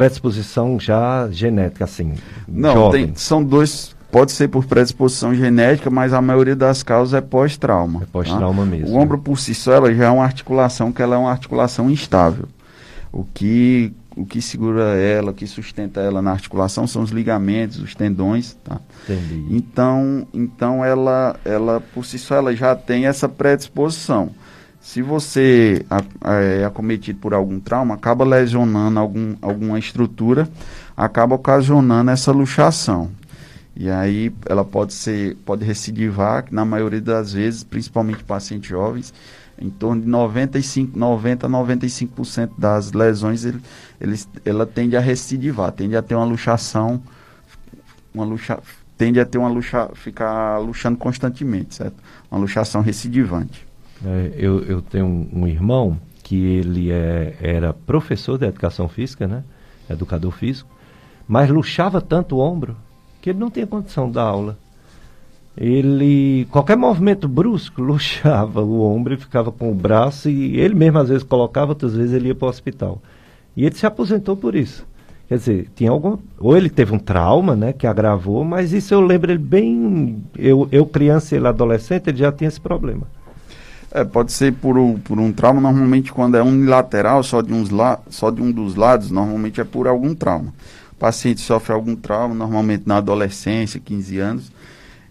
predisposição já genética, assim. Não, tem, são dois. Pode ser por predisposição genética, mas a maioria das causas é pós-trauma. É pós-trauma tá? mesmo. O ombro por si só ela já é uma articulação que ela é uma articulação instável. O que o que segura ela, o que sustenta ela na articulação são os ligamentos, os tendões, tá? Entendi. Então, então ela, ela por si só ela já tem essa predisposição. Se você é acometido por algum trauma, acaba lesionando algum, alguma estrutura, acaba ocasionando essa luxação. E aí ela pode ser, pode recidivar, na maioria das vezes, principalmente pacientes jovens, em torno de 95, 90 a 95% das lesões ele, ele, ela tende a recidivar, tende a ter uma luxação, uma luxa, tende a ter uma luxa, ficar luxando constantemente, certo? Uma luxação recidivante. É, eu, eu tenho um, irmão que ele é, era professor de educação física, né? Educador físico, mas luxava tanto o ombro que ele não tinha condição dar aula ele qualquer movimento brusco luxava o ombro e ficava com o braço e ele mesmo às vezes colocava, outras vezes ele ia para o hospital. E ele se aposentou por isso. Quer dizer, tinha algum ou ele teve um trauma, né, que agravou, mas isso eu lembro ele bem, eu, eu criança ele adolescente, ele já tinha esse problema. É, pode ser por, por um trauma, normalmente quando é unilateral, só de, uns la, só de um dos lados, normalmente é por algum trauma. O paciente sofre algum trauma, normalmente na adolescência, 15 anos,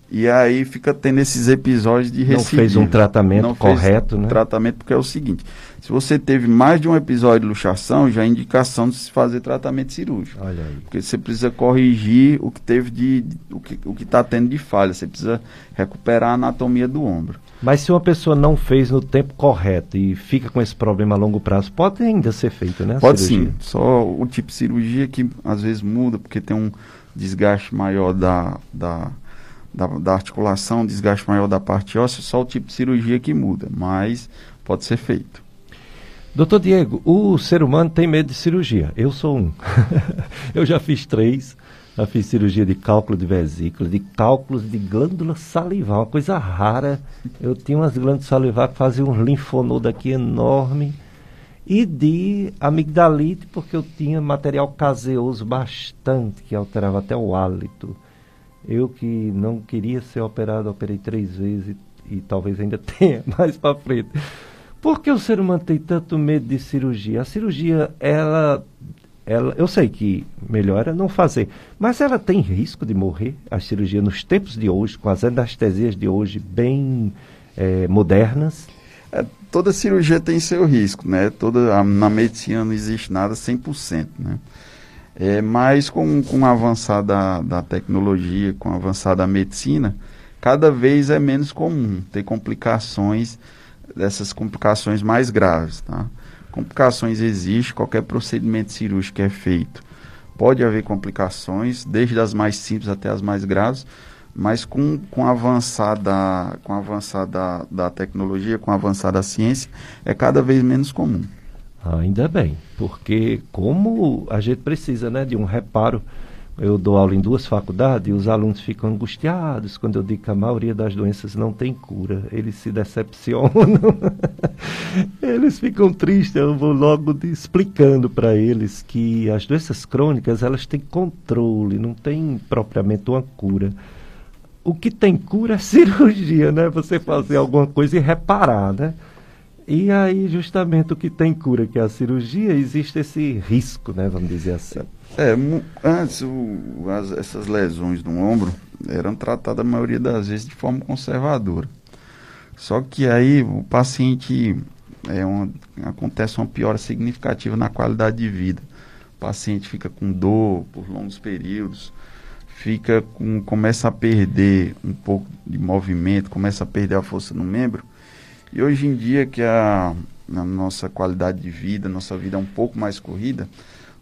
e aí fica tendo esses episódios de recidiva. Não fez um tratamento Não correto, fez né? tratamento porque é o seguinte, se você teve mais de um episódio de luxação, já é indicação de se fazer tratamento cirúrgico. Olha aí. Porque você precisa corrigir o que teve de, de o que o está tendo de falha, você precisa recuperar a anatomia do ombro. Mas se uma pessoa não fez no tempo correto e fica com esse problema a longo prazo, pode ainda ser feito, né? Pode cirurgia? sim. Só o tipo de cirurgia que às vezes muda porque tem um desgaste maior da, da da, da articulação, desgaste maior da parte óssea, só o tipo de cirurgia que muda, mas pode ser feito. Doutor Diego, o ser humano tem medo de cirurgia. Eu sou um. eu já fiz três. Já fiz cirurgia de cálculo de vesícula, de cálculos de glândula salivar, uma coisa rara. Eu tinha umas glândulas salivar que faziam um linfonodo aqui enorme. E de amigdalite, porque eu tinha material caseoso bastante, que alterava até o hálito. Eu que não queria ser operado, operei três vezes e, e talvez ainda tenha mais para frente. Por que o ser humano tem tanto medo de cirurgia? A cirurgia, ela, ela, eu sei que melhor é não fazer, mas ela tem risco de morrer, a cirurgia nos tempos de hoje, com as anestesias de hoje bem é, modernas? É, toda cirurgia tem seu risco, né? Toda, na medicina não existe nada 100%, né? É, mas com, com o avançar da, da tecnologia, com o avançar da medicina, cada vez é menos comum ter complicações, dessas complicações mais graves. Tá? Complicações existem, qualquer procedimento cirúrgico é feito. Pode haver complicações, desde as mais simples até as mais graves, Mas com, com a avançada, com avançada da tecnologia, com a avançada ciência, é cada vez menos comum. Ainda bem, porque como a gente precisa né, de um reparo eu dou aula em duas faculdades e os alunos ficam angustiados quando eu digo que a maioria das doenças não tem cura. Eles se decepcionam, eles ficam tristes. Eu vou logo explicando para eles que as doenças crônicas elas têm controle, não tem propriamente uma cura. O que tem cura é cirurgia, né? Você fazer alguma coisa e reparar, né? E aí, justamente o que tem cura, que é a cirurgia, existe esse risco, né? Vamos dizer assim. É, antes o, as, essas lesões no ombro eram tratadas a maioria das vezes de forma conservadora. Só que aí o paciente é uma, acontece uma piora significativa na qualidade de vida. O paciente fica com dor por longos períodos, fica com, começa a perder um pouco de movimento, começa a perder a força no membro. E hoje em dia que a, a nossa qualidade de vida, nossa vida é um pouco mais corrida,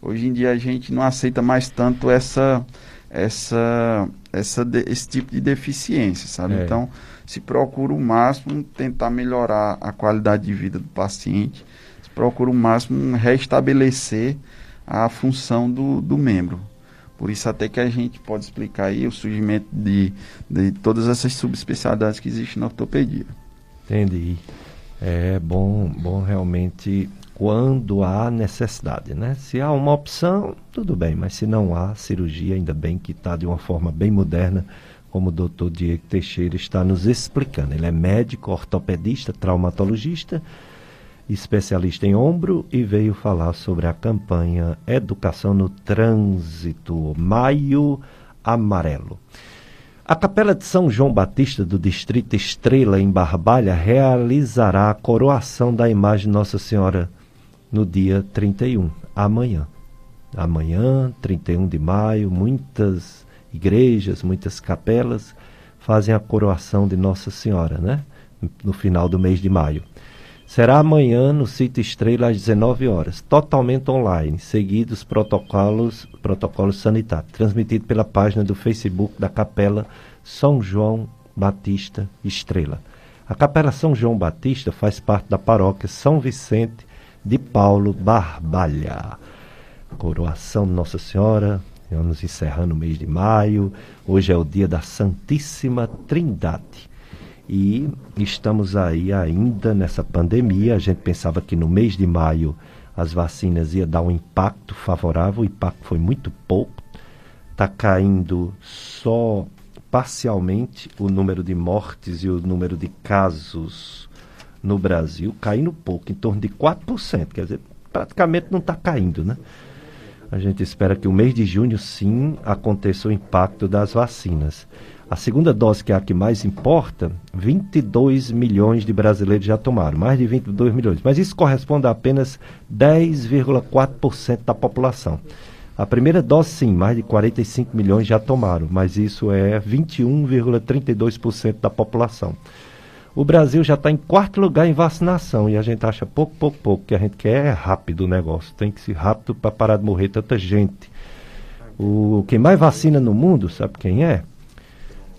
Hoje em dia a gente não aceita mais tanto essa, essa, essa esse tipo de deficiência, sabe? É. Então, se procura o máximo tentar melhorar a qualidade de vida do paciente, se procura o máximo restabelecer a função do, do membro. Por isso até que a gente pode explicar aí o surgimento de, de todas essas subespecialidades que existem na ortopedia. Entendi. É bom, bom realmente quando há necessidade, né? Se há uma opção, tudo bem, mas se não há cirurgia, ainda bem que está de uma forma bem moderna, como o doutor Diego Teixeira está nos explicando. Ele é médico, ortopedista, traumatologista, especialista em ombro e veio falar sobre a campanha Educação no Trânsito, Maio Amarelo. A Capela de São João Batista do Distrito Estrela, em Barbalha, realizará a coroação da imagem Nossa Senhora no dia 31, amanhã. Amanhã, 31 de maio, muitas igrejas, muitas capelas fazem a coroação de Nossa Senhora, né? No final do mês de maio. Será amanhã no sítio Estrela às 19 horas, totalmente online, seguidos protocolos, protocolos sanitários, transmitido pela página do Facebook da Capela São João Batista Estrela. A Capela São João Batista faz parte da paróquia São Vicente de Paulo Barbalha. Coroação de Nossa Senhora, estamos encerrando o mês de maio. Hoje é o dia da Santíssima Trindade. E estamos aí ainda nessa pandemia. A gente pensava que no mês de maio as vacinas ia dar um impacto favorável. O impacto foi muito pouco. Está caindo só parcialmente o número de mortes e o número de casos no Brasil caindo pouco, em torno de 4%, quer dizer, praticamente não está caindo, né? A gente espera que o mês de junho sim aconteça o impacto das vacinas. A segunda dose, que é a que mais importa, 22 milhões de brasileiros já tomaram, mais de 22 milhões. Mas isso corresponde a apenas 10,4% da população. A primeira dose, sim, mais de 45 milhões já tomaram, mas isso é 21,32% da população. O Brasil já está em quarto lugar em vacinação e a gente acha pouco, pouco, pouco. que a gente quer é rápido o negócio. Tem que ser rápido para parar de morrer tanta gente. O quem mais vacina no mundo, sabe quem é?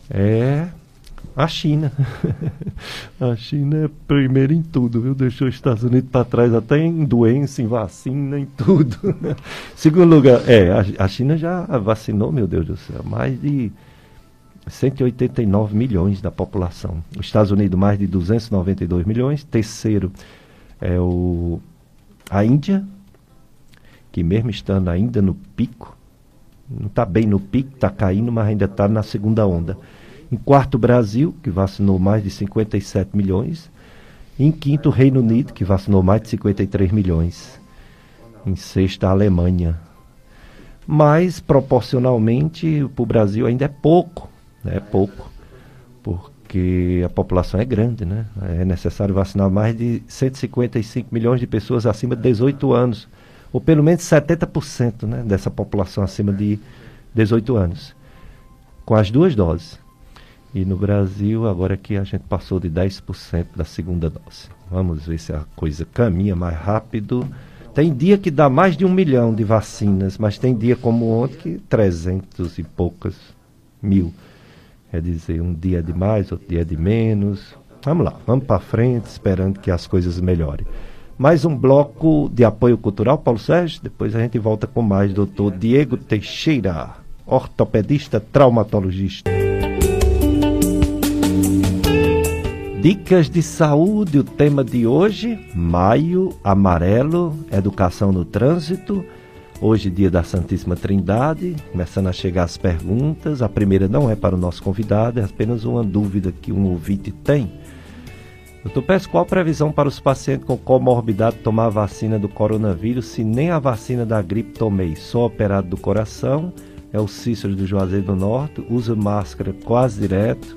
É a China. a China é primeiro em tudo, viu? Deixou os Estados Unidos para trás até em doença, em vacina, em tudo. Segundo lugar, é, a, a China já vacinou, meu Deus do céu, mais de 189 milhões da população. Os Estados Unidos, mais de 292 milhões. Terceiro é o, a Índia, que mesmo estando ainda no pico, não está bem no pico, está caindo, mas ainda está na segunda onda. Em quarto, Brasil, que vacinou mais de 57 milhões. Em quinto, Reino Unido, que vacinou mais de 53 milhões. Em sexto, a Alemanha. Mas, proporcionalmente, para o Brasil ainda é pouco é pouco, porque a população é grande, né? É necessário vacinar mais de 155 milhões de pessoas acima de 18 anos, ou pelo menos 70% né, dessa população acima de 18 anos, com as duas doses. E no Brasil, agora que a gente passou de 10% da segunda dose. Vamos ver se a coisa caminha mais rápido. Tem dia que dá mais de um milhão de vacinas, mas tem dia como ontem que 300 e poucas mil. É dizer, um dia de mais, outro dia de menos. Vamos lá, vamos para frente, esperando que as coisas melhorem. Mais um bloco de apoio cultural, Paulo Sérgio. Depois a gente volta com mais, doutor Diego Teixeira, ortopedista traumatologista. Dicas de saúde, o tema de hoje, maio amarelo, educação no trânsito. Hoje, dia da Santíssima Trindade, começando a chegar as perguntas. A primeira não é para o nosso convidado, é apenas uma dúvida que um ouvinte tem. Doutor Pérez, qual a previsão para os pacientes com comorbidade tomar a vacina do coronavírus se nem a vacina da gripe tomei? Sou operado do coração, é o Cícero do Juazeiro do Norte, uso máscara quase direto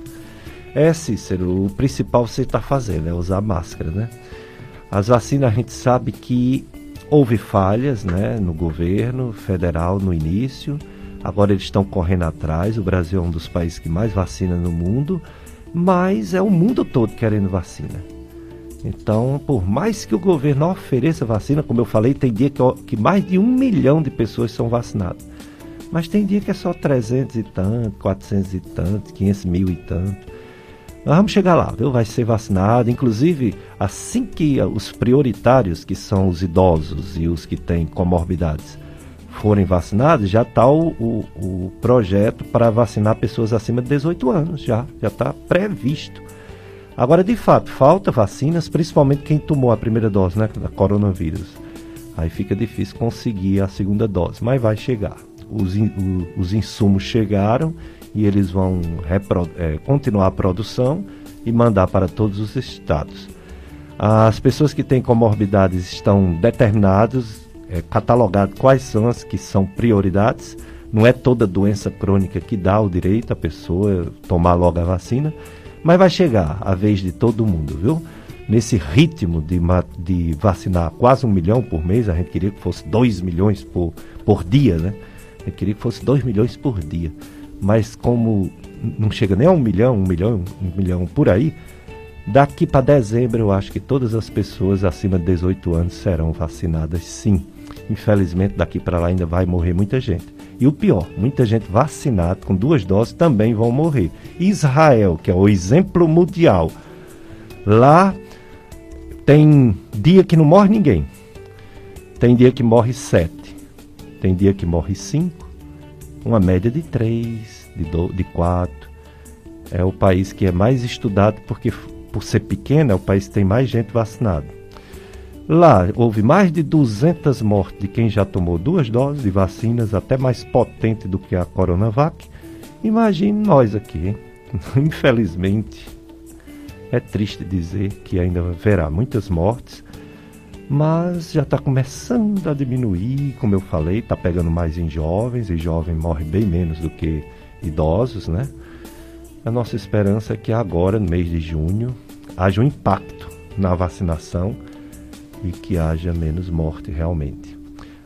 é, Cícero, o principal você está fazendo é usar máscara, né? As vacinas a gente sabe que houve falhas né, no governo federal no início, agora eles estão correndo atrás. O Brasil é um dos países que mais vacina no mundo, mas é o mundo todo querendo vacina. Então, por mais que o governo ofereça vacina, como eu falei, tem dia que, que mais de um milhão de pessoas são vacinadas. Mas tem dia que é só 300 e tanto, 400 e tanto, 500 mil e tanto. Nós vamos chegar lá, viu? Vai ser vacinado. Inclusive, assim que os prioritários, que são os idosos e os que têm comorbidades, forem vacinados, já está o, o, o, projeto para vacinar pessoas acima de 18 anos. Já já está previsto. Agora, de fato, falta vacinas, principalmente quem tomou a primeira dose, né, da coronavírus. Aí fica difícil conseguir a segunda dose, mas vai chegar. Os, os insumos chegaram e eles vão é, continuar a produção e mandar para todos os estados. As pessoas que têm comorbidades estão determinadas, é, catalogadas quais são as que são prioridades. Não é toda doença crônica que dá o direito à pessoa tomar logo a vacina, mas vai chegar a vez de todo mundo, viu? Nesse ritmo de, de vacinar quase um milhão por mês, a gente queria que fosse dois milhões por, por dia, né? A gente queria que fosse dois milhões por dia mas como não chega nem a um milhão, um milhão, um milhão por aí, daqui para dezembro eu acho que todas as pessoas acima de 18 anos serão vacinadas sim. Infelizmente daqui para lá ainda vai morrer muita gente. E o pior, muita gente vacinada com duas doses também vão morrer. Israel, que é o exemplo mundial, lá tem dia que não morre ninguém. Tem dia que morre sete. Tem dia que morre cinco uma média de 3, de, do, de 4. É o país que é mais estudado porque, por ser pequeno, é o país que tem mais gente vacinada. Lá houve mais de 200 mortes de quem já tomou duas doses de vacinas, até mais potente do que a Coronavac. Imagine nós aqui, hein? Infelizmente, é triste dizer que ainda haverá muitas mortes, mas já está começando a diminuir, como eu falei, está pegando mais em jovens, e jovem morre bem menos do que idosos, né? A nossa esperança é que agora, no mês de junho, haja um impacto na vacinação e que haja menos morte realmente.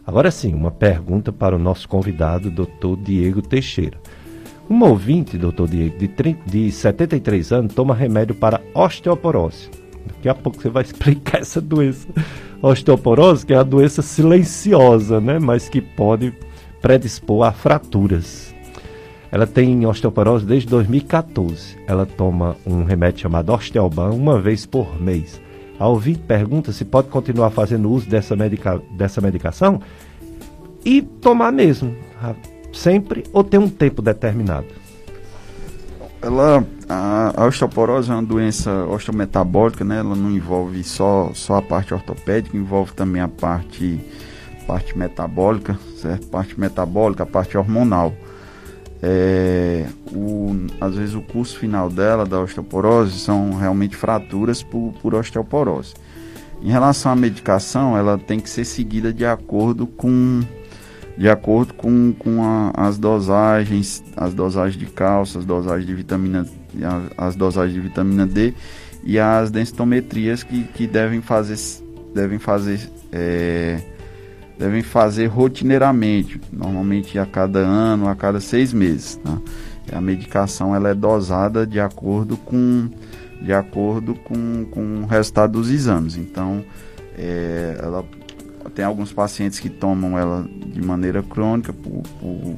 Agora sim, uma pergunta para o nosso convidado, doutor Diego Teixeira. Um ouvinte, doutor Diego, de, 30, de 73 anos, toma remédio para osteoporose. Daqui a pouco você vai explicar essa doença osteoporose, que é a doença silenciosa, né? Mas que pode predispor a fraturas. Ela tem osteoporose desde 2014. Ela toma um remédio chamado Osteoban uma vez por mês. A ouvinte pergunta se pode continuar fazendo uso dessa, medica dessa medicação e tomar mesmo, sempre ou ter um tempo determinado. Ela a, a, osteoporose é uma doença osteometabólica, né? Ela não envolve só, só a parte ortopédica, envolve também a parte, parte metabólica, certo? Parte metabólica, a parte hormonal. É, o, às vezes o curso final dela, da osteoporose, são realmente fraturas por, por osteoporose. Em relação à medicação, ela tem que ser seguida de acordo com de acordo com, com a, as dosagens, as dosagens de cálcio, as dosagens de vitamina as dosagens de vitamina D e as densitometrias que, que devem fazer devem fazer é, devem fazer rotineiramente, normalmente a cada ano, a cada seis meses. Tá? A medicação ela é dosada de acordo com de acordo com, com o resultado dos exames. Então, é, ela tem alguns pacientes que tomam ela de maneira crônica por, por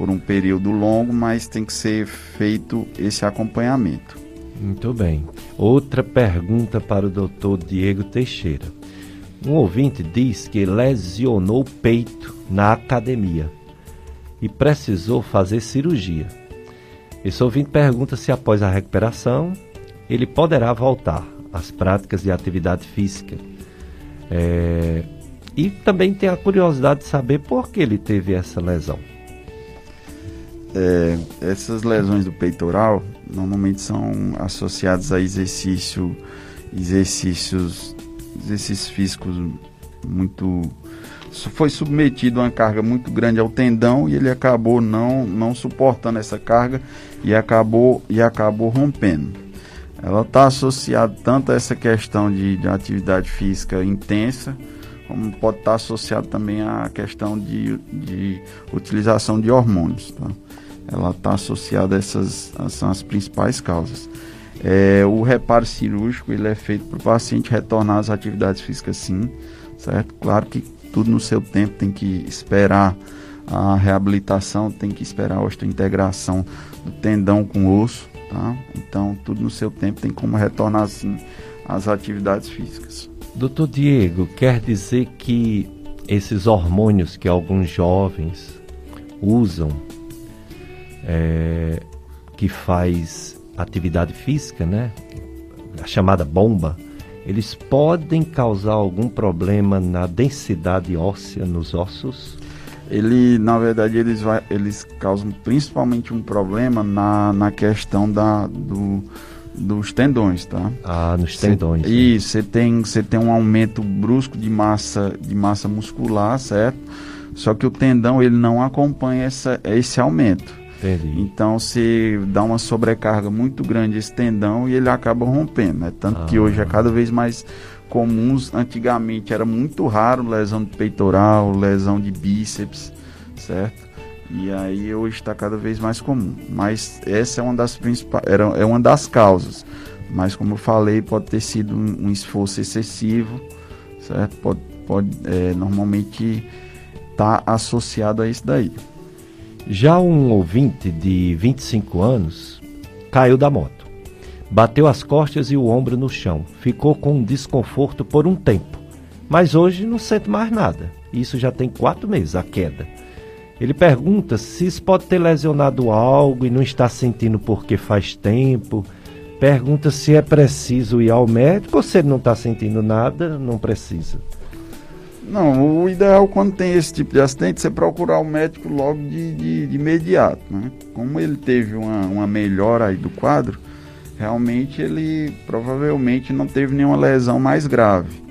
por um período longo, mas tem que ser feito esse acompanhamento. Muito bem. Outra pergunta para o doutor Diego Teixeira. Um ouvinte diz que lesionou o peito na academia e precisou fazer cirurgia. Esse ouvinte pergunta se após a recuperação ele poderá voltar às práticas de atividade física. É... E também tem a curiosidade de saber por que ele teve essa lesão. É, essas lesões do peitoral normalmente são associadas a exercício, exercícios, exercícios físicos muito foi submetido a uma carga muito grande ao tendão e ele acabou não, não suportando essa carga e acabou, e acabou rompendo. Ela está associada tanto a essa questão de, de, atividade física intensa, como pode estar associada também à questão de, de utilização de hormônios. Tá? Ela está associada a essas são as principais causas. É, o reparo cirúrgico ele é feito para o paciente retornar às atividades físicas sim, certo? Claro que tudo no seu tempo, tem que esperar a reabilitação, tem que esperar a osteointegração do tendão com o osso, tá? Então, tudo no seu tempo tem como retornar assim às atividades físicas. Doutor Diego, quer dizer que esses hormônios que alguns jovens usam, é, que faz atividade física, né? A chamada bomba, eles podem causar algum problema na densidade óssea nos ossos? Ele, na verdade, eles, vai, eles causam principalmente um problema na, na questão da, do, dos tendões, tá? Ah, nos tendões. Cê, né? Isso, você tem, você tem um aumento brusco de massa, de massa muscular, certo? Só que o tendão ele não acompanha essa, esse aumento. Entendi. Então se dá uma sobrecarga muito grande esse tendão e ele acaba rompendo. Né? Tanto ah. que hoje é cada vez mais comuns. Antigamente era muito raro lesão de peitoral, lesão de bíceps, certo? E aí hoje está cada vez mais comum. Mas essa é uma das principais, era, é uma das causas. Mas como eu falei, pode ter sido um, um esforço excessivo, certo? Pode, pode é, normalmente estar tá associado a isso daí. Já um ouvinte de 25 anos caiu da moto, bateu as costas e o ombro no chão, ficou com um desconforto por um tempo, mas hoje não sente mais nada. Isso já tem quatro meses a queda. Ele pergunta se isso pode ter lesionado algo e não está sentindo porque faz tempo. Pergunta se é preciso ir ao médico ou se ele não está sentindo nada, não precisa. Não, o ideal quando tem esse tipo de acidente, você procurar o médico logo de, de, de imediato, né? Como ele teve uma, uma melhora aí do quadro, realmente ele provavelmente não teve nenhuma lesão mais grave.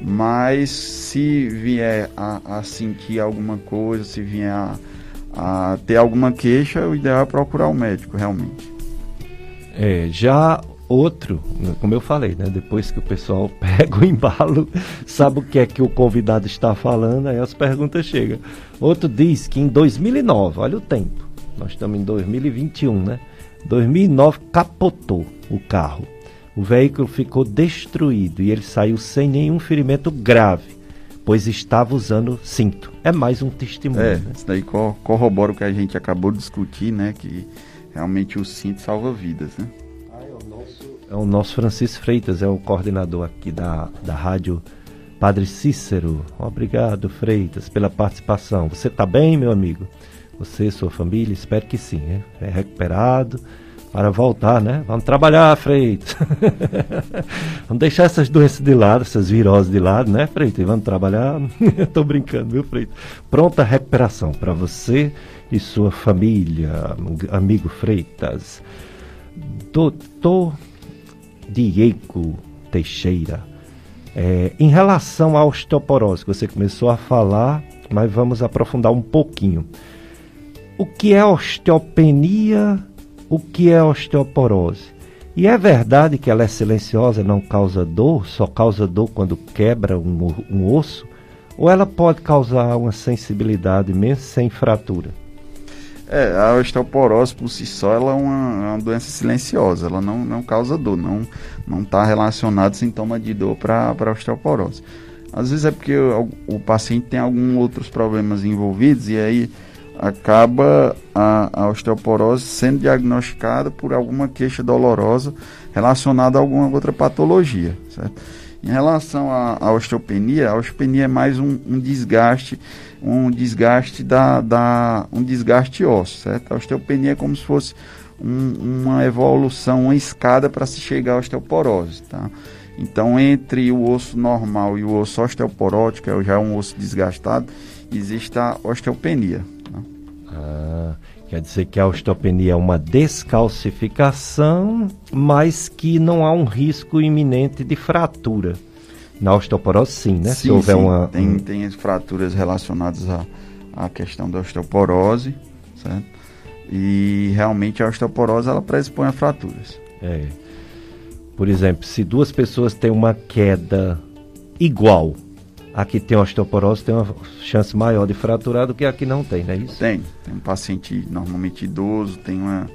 Mas se vier a, a sentir alguma coisa, se vier a, a ter alguma queixa, o ideal é procurar o médico, realmente. É, já Outro, como eu falei, né? Depois que o pessoal pega o embalo, sabe o que é que o convidado está falando, aí as perguntas chegam. Outro diz que em 2009, olha o tempo, nós estamos em 2021, né? 2009 capotou o carro. O veículo ficou destruído e ele saiu sem nenhum ferimento grave, pois estava usando cinto. É mais um testemunho. É, né? isso daí corrobora o que a gente acabou de discutir, né? Que realmente o cinto salva vidas, né? é o nosso Francisco Freitas, é o coordenador aqui da, da rádio Padre Cícero. Obrigado, Freitas, pela participação. Você está bem, meu amigo? Você, sua família? Espero que sim, né? É recuperado para voltar, né? Vamos trabalhar, Freitas. vamos deixar essas doenças de lado, essas viroses de lado, né, Freitas? Vamos trabalhar. Estou brincando, viu, Freitas? Pronta recuperação para você e sua família, amigo Freitas. Doutor Diego Teixeira. É, em relação à osteoporose, que você começou a falar, mas vamos aprofundar um pouquinho. O que é osteopenia? O que é osteoporose? E é verdade que ela é silenciosa, não causa dor, só causa dor quando quebra um, um osso? Ou ela pode causar uma sensibilidade mesmo sem fratura? É, a osteoporose por si só ela é uma, é uma doença silenciosa, ela não, não causa dor, não não está relacionado sintoma de dor para osteoporose. Às vezes é porque o, o, paciente tem alguns outros problemas envolvidos e aí acaba a, a osteoporose sendo diagnosticada por alguma queixa dolorosa relacionada a alguma outra patologia, certo? Em relação à, osteopenia, a osteopenia é mais um, um desgaste, um desgaste da, da, um desgaste ósseo, certo? A osteopenia é como se fosse um, uma evolução, uma escada para se chegar à osteoporose, tá? Então, entre o osso normal e o osso osteoporótico, que já é um osso desgastado, existe a osteopenia. Ah, quer dizer que a osteopenia é uma descalcificação, mas que não há um risco iminente de fratura. Na osteoporose, sim, né? Sim, Se houver sim. uma. Tem, tem as fraturas relacionadas à, à questão da osteoporose, certo? E realmente a osteoporose ela predispõe a fraturas. É. Por exemplo, se duas pessoas têm uma queda igual, a que tem osteoporose tem uma chance maior de fraturar do que a que não tem, não é isso? Tem. Tem um paciente normalmente idoso, tem uma,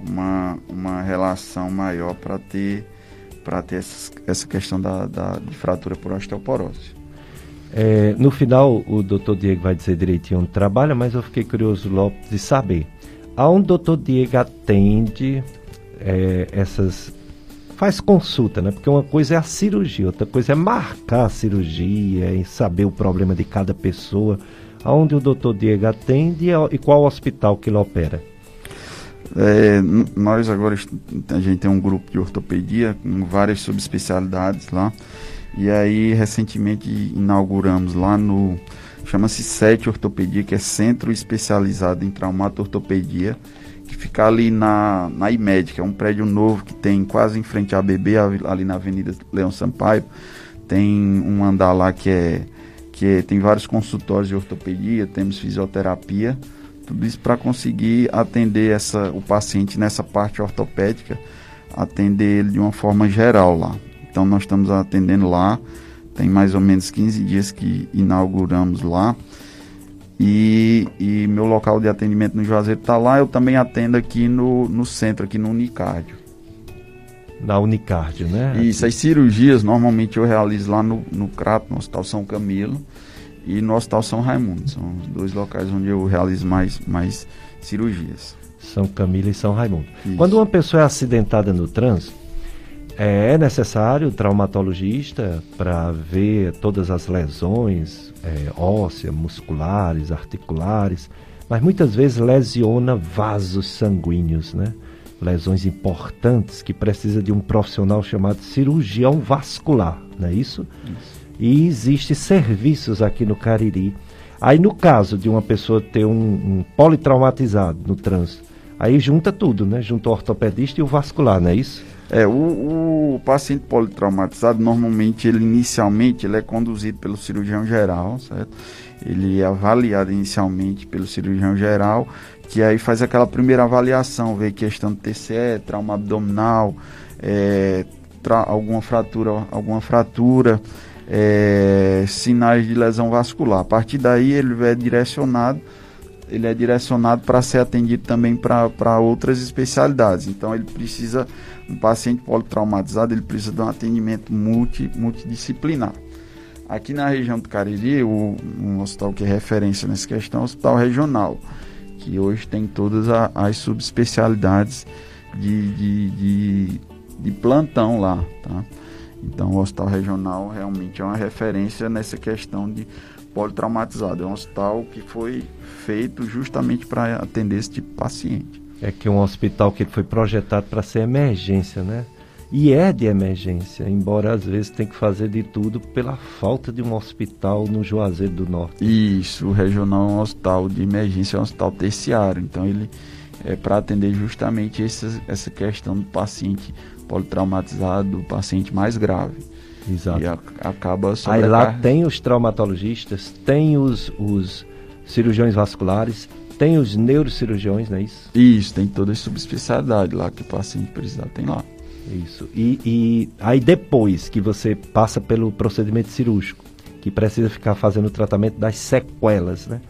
uma, uma relação maior para ter, pra ter essa, essa questão da, da, de fratura por osteoporose. É, no final, o doutor Diego vai dizer direitinho onde trabalha, mas eu fiquei curioso, Lopes, de saber aonde o doutor Diego atende é, essas faz consulta, né? Porque uma coisa é a cirurgia, outra coisa é marcar a cirurgia e saber o problema de cada pessoa. Aonde o doutor Diego atende e qual hospital que ele opera? É, nós agora a gente tem um grupo de ortopedia com várias subespecialidades lá. E aí recentemente inauguramos lá no chama-se SET Ortopedia, que é Centro Especializado em Traumato-Ortopedia que fica ali na, na IMED, que é um prédio novo que tem quase em frente à ABB, ali na Avenida Leão Sampaio. Tem um andar lá que é que é, tem vários consultórios de ortopedia, temos fisioterapia, tudo isso para conseguir atender essa, o paciente nessa parte ortopédica, atender ele de uma forma geral lá. Então nós estamos atendendo lá, tem mais ou menos 15 dias que inauguramos lá. E, e meu local de atendimento no Juazeiro está lá. Eu também atendo aqui no, no centro, aqui no Unicárdio. Na Unicárdio, né? Isso, as cirurgias normalmente eu realizo lá no, no Crato, no Hospital São Camilo e no Hospital São Raimundo. São os dois locais onde eu realizo mais, mais cirurgias. São Camilo e São Raimundo. Isso. Quando uma pessoa é acidentada no trânsito, é necessário o traumatologista para ver todas as lesões é, ósseas, musculares, articulares, mas muitas vezes lesiona vasos sanguíneos, né? Lesões importantes que precisa de um profissional chamado cirurgião vascular, não é isso? isso. E existe serviços aqui no Cariri. Aí no caso de uma pessoa ter um, um politraumatizado no trânsito, aí junta tudo, né? Junta o ortopedista e o vascular, não é isso? É, o, o, paciente politraumatizado, normalmente, ele inicialmente, ele é conduzido pelo cirurgião geral, certo? Ele é avaliado inicialmente pelo cirurgião geral, que aí faz aquela primeira avaliação, vê questão de TCE, trauma abdominal, é, tra alguma fratura, alguma fratura, é, sinais de lesão vascular. A partir daí ele é direcionado ele é direcionado para ser atendido também para outras especialidades. Então ele precisa um paciente politraumatizado ele precisa de um atendimento multi, multidisciplinar. Aqui na região do Cariri, o, um hospital que é referência nessa questão é o Hospital Regional, que hoje tem todas a, as subespecialidades de, de, de, de, plantão lá. Tá? Então, o Hospital Regional realmente é uma referência nessa questão de politraumatizado. É um hospital que foi feito justamente para atender esse tipo de paciente. É que é um hospital que foi projetado para ser emergência, né? E é de emergência, embora às vezes tenha que fazer de tudo pela falta de um hospital no Juazeiro do Norte. Isso, o regional é um hospital de emergência, é um hospital terciário, então ele é para atender justamente essa, essa questão do paciente politraumatizado, do paciente mais grave. Exato. E a, acaba Aí lá tem os traumatologistas, tem os, os cirurgiões vasculares, tem os neurocirurgiões, não é isso? Isso, tem toda a subespecialidade lá que o paciente precisa, tem lá. Isso. E, e aí depois que você passa pelo procedimento cirúrgico, que precisa ficar fazendo o tratamento das sequelas, né?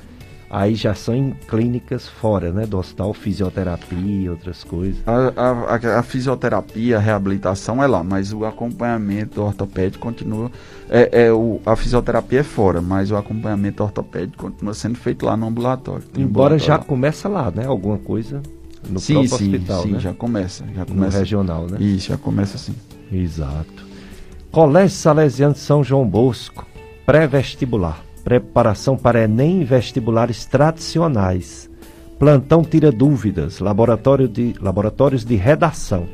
Aí já são em clínicas fora, né? Do hospital, fisioterapia e outras coisas. A, a, a, fisioterapia, a reabilitação é lá, mas o acompanhamento ortopédico continua. É, é, o, a fisioterapia é fora, mas o acompanhamento ortopédico continua sendo feito lá no ambulatório. Embora ambulatório já começa lá, né? Alguma coisa no sim, próprio sim, hospital, sim, né? já começa, já começa. No regional, né? Isso, já começa assim. Exato. Colégio Salesiano de São João Bosco, pré-vestibular, preparação para Enem e vestibulares tradicionais. Plantão tira dúvidas, laboratório de, laboratórios de redação.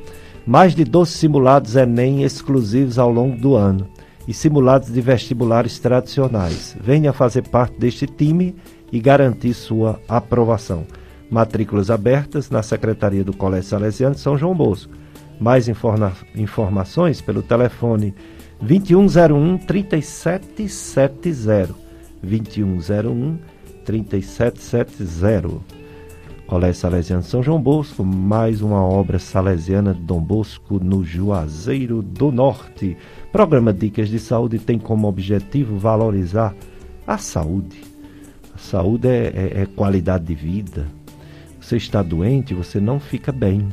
Mais de 12 simulados Enem exclusivos ao longo do ano e simulados de vestibulares tradicionais. Venha fazer parte deste time e garantir sua aprovação. Matrículas abertas na Secretaria do Colégio Salesiano de São João Bosco. Mais informa informações pelo telefone 2101 3770. 2101 3770. Colégio Salesiano São João Bosco, mais uma obra salesiana de Dom Bosco no Juazeiro do Norte. Programa Dicas de Saúde tem como objetivo valorizar a saúde. A saúde é, é, é qualidade de vida, você está doente, você não fica bem.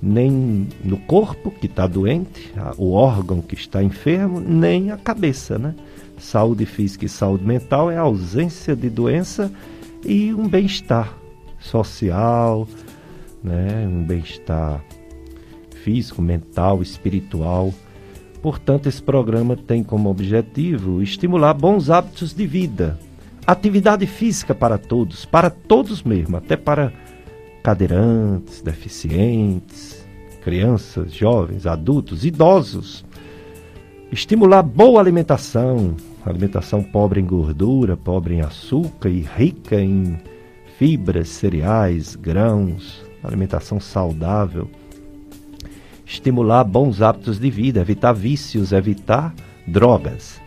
Nem no corpo que está doente, o órgão que está enfermo, nem a cabeça, né? Saúde física e saúde mental é a ausência de doença e um bem-estar social, né? um bem-estar físico, mental, espiritual. Portanto, esse programa tem como objetivo estimular bons hábitos de vida, atividade física para todos, para todos mesmo, até para cadeirantes, deficientes, crianças, jovens, adultos, idosos. Estimular boa alimentação, alimentação pobre em gordura, pobre em açúcar e rica em fibras, cereais, grãos, alimentação saudável. Estimular bons hábitos de vida, evitar vícios, evitar drogas,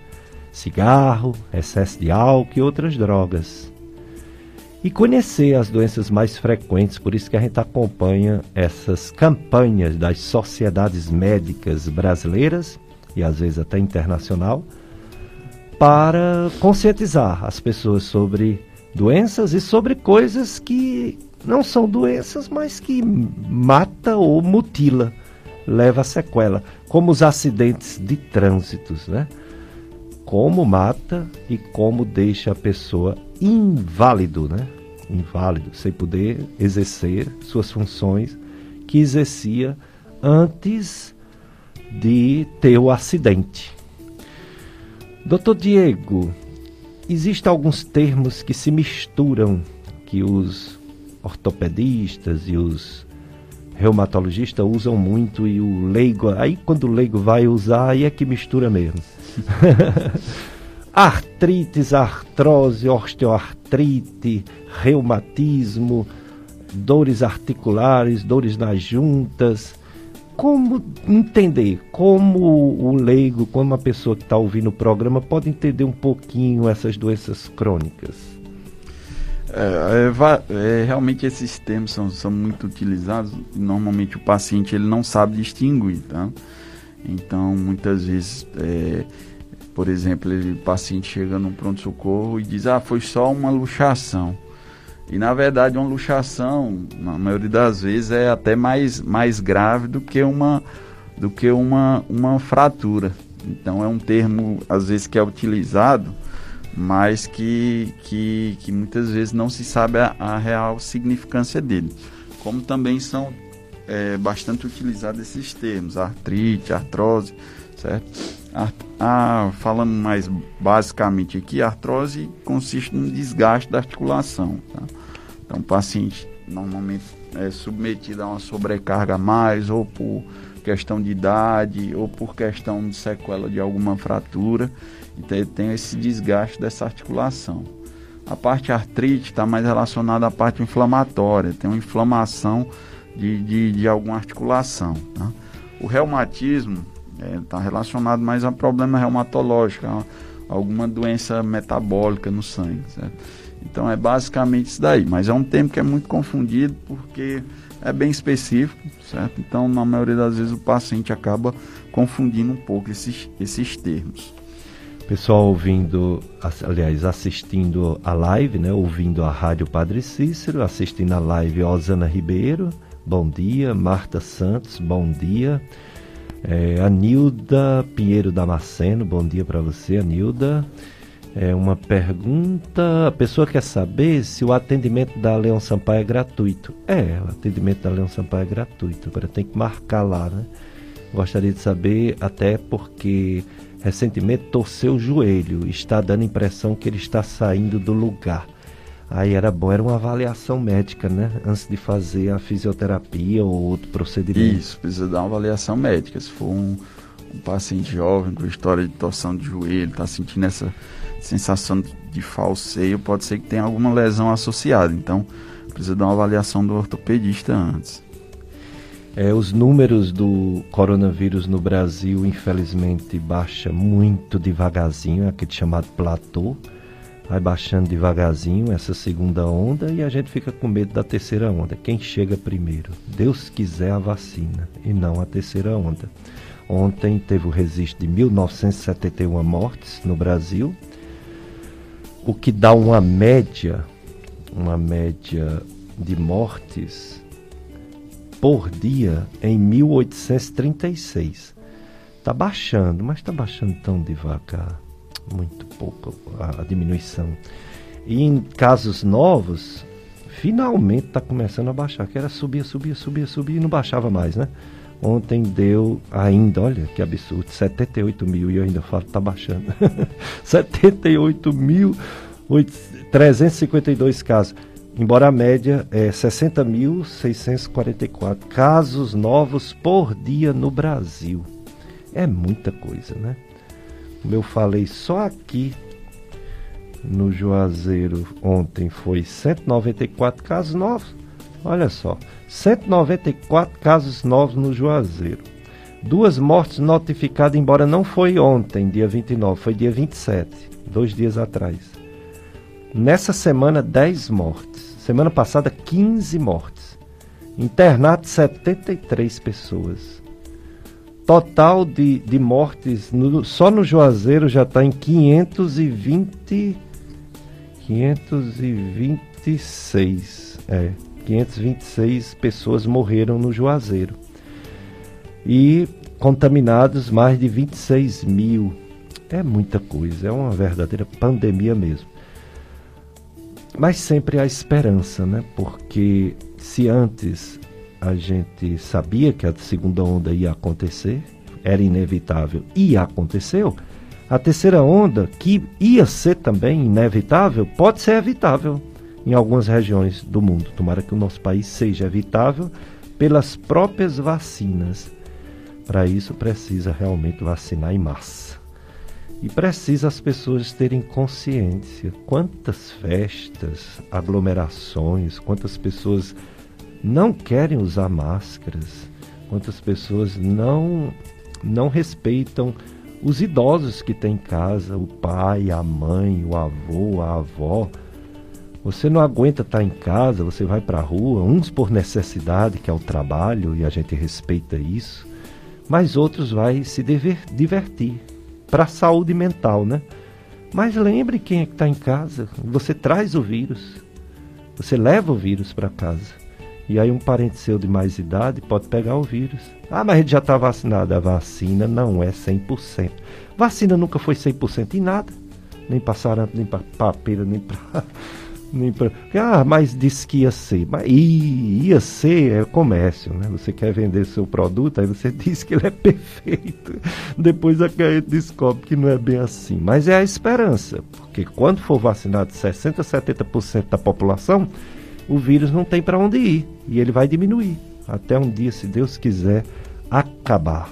cigarro, excesso de álcool e outras drogas e conhecer as doenças mais frequentes. Por isso que a gente acompanha essas campanhas das sociedades médicas brasileiras e às vezes até internacional para conscientizar as pessoas sobre doenças e sobre coisas que não são doenças, mas que mata ou mutila, leva a sequela, como os acidentes de trânsitos, né? Como mata e como deixa a pessoa inválido, né? Inválido, sem poder exercer suas funções que exercia antes de ter o acidente. Doutor Diego, existem alguns termos que se misturam, que os ortopedistas e os reumatologistas usam muito e o leigo, aí quando o leigo vai usar, aí é que mistura mesmo. artrites, artrose, osteoartrite, reumatismo, dores articulares, dores nas juntas. Como entender? Como o leigo, como a pessoa que está ouvindo o programa pode entender um pouquinho essas doenças crônicas? É, é, é, realmente esses termos são, são muito utilizados e normalmente o paciente ele não sabe distinguir, tá? Então muitas vezes é, por exemplo, ele, o paciente chega num pronto-socorro e diz, ah, foi só uma luxação. E na verdade uma luxação, na maioria das vezes, é até mais, mais grave do que uma, do que uma, uma fratura. Então é um termo, às vezes, que é utilizado, mas que, que, que muitas vezes não se sabe a, a real significância dele. Como também são é, bastante utilizados esses termos, artrite, artrose, certo? A, falando mais basicamente aqui, artrose consiste no desgaste da articulação. Tá? Então, o paciente normalmente é submetido a uma sobrecarga a mais, ou por questão de idade, ou por questão de sequela de alguma fratura. Então, ele tem esse desgaste dessa articulação. A parte artrite está mais relacionada à parte inflamatória, tem uma inflamação de, de, de alguma articulação. Tá? O reumatismo Está é, tá relacionado mais a problema reumatológico, a alguma doença metabólica no sangue. Certo? Então é basicamente isso daí. Mas é um termo que é muito confundido porque é bem específico, certo? Então, na maioria das vezes, o paciente acaba confundindo um pouco esses, esses termos. Pessoal ouvindo, aliás, assistindo a live, né? Ouvindo a Rádio Padre Cícero, assistindo a live Osana Ribeiro, bom dia. Marta Santos, bom dia. É, Anilda Pinheiro Damasceno, bom dia para você, Anilda. É uma pergunta. A pessoa quer saber se o atendimento da Leão Sampaio é gratuito. É, o atendimento da Leão Sampaio é gratuito. Agora tem que marcar lá, né? Gostaria de saber, até porque recentemente torceu o joelho, está dando a impressão que ele está saindo do lugar. Aí era bom, era uma avaliação médica, né? Antes de fazer a fisioterapia ou outro procedimento. Isso, precisa dar uma avaliação médica. Se for um, um paciente jovem com história de torção de joelho, está sentindo essa sensação de falseio, pode ser que tenha alguma lesão associada. Então, precisa dar uma avaliação do ortopedista antes. É, os números do coronavírus no Brasil, infelizmente, baixa muito devagarzinho, aquele chamado platô. Vai baixando devagarzinho essa segunda onda e a gente fica com medo da terceira onda. Quem chega primeiro? Deus quiser a vacina e não a terceira onda. Ontem teve o registro de 1971 mortes no Brasil, o que dá uma média, uma média de mortes por dia em 1836. Está baixando, mas está baixando tão devagar, muito pouco a, a diminuição. E em casos novos, finalmente está começando a baixar, que era subir, subir, subir, subir e não baixava mais, né? Ontem deu ainda, olha que absurdo, 78 mil e eu ainda falo, está baixando. 78 mil 352 casos embora a média é 60.644 casos novos por dia no Brasil. É muita coisa, né? Como eu falei, só aqui no Juazeiro ontem foi 194 casos novos. Olha só, 194 casos novos no Juazeiro. Duas mortes notificadas, embora não foi ontem, dia 29, foi dia 27, dois dias atrás. Nessa semana, 10 mortes. Semana passada, 15 mortes. Internato, 73 pessoas. Total de, de mortes, no, só no Juazeiro já está em 520. 526. É, 526 pessoas morreram no Juazeiro. E contaminados mais de 26 mil. É muita coisa, é uma verdadeira pandemia mesmo. Mas sempre há esperança, né? Porque se antes a gente sabia que a segunda onda ia acontecer, era inevitável e aconteceu, a terceira onda, que ia ser também inevitável, pode ser evitável em algumas regiões do mundo. Tomara que o nosso país seja evitável pelas próprias vacinas. Para isso, precisa realmente vacinar em massa. E precisa as pessoas terem consciência quantas festas, aglomerações, quantas pessoas não querem usar máscaras, quantas pessoas não não respeitam os idosos que têm em casa, o pai, a mãe, o avô, a avó. Você não aguenta estar em casa, você vai para a rua, uns por necessidade, que é o trabalho, e a gente respeita isso, mas outros vai se divertir, para a saúde mental, né? Mas lembre quem é que está em casa. Você traz o vírus. Você leva o vírus para casa. E aí um parente seu de mais idade pode pegar o vírus. Ah, mas ele já está vacinado. A vacina não é 100%. Vacina nunca foi 100% em nada. Nem para sarampo, nem para papeira, nem para nem pra... Ah, mas disse que ia ser. Mas ia ser é comércio, né? Você quer vender seu produto, aí você diz que ele é perfeito. Depois a gente descobre que não é bem assim. Mas é a esperança, porque quando for vacinado 60, 70% da população, o vírus não tem para onde ir e ele vai diminuir até um dia, se Deus quiser, acabar.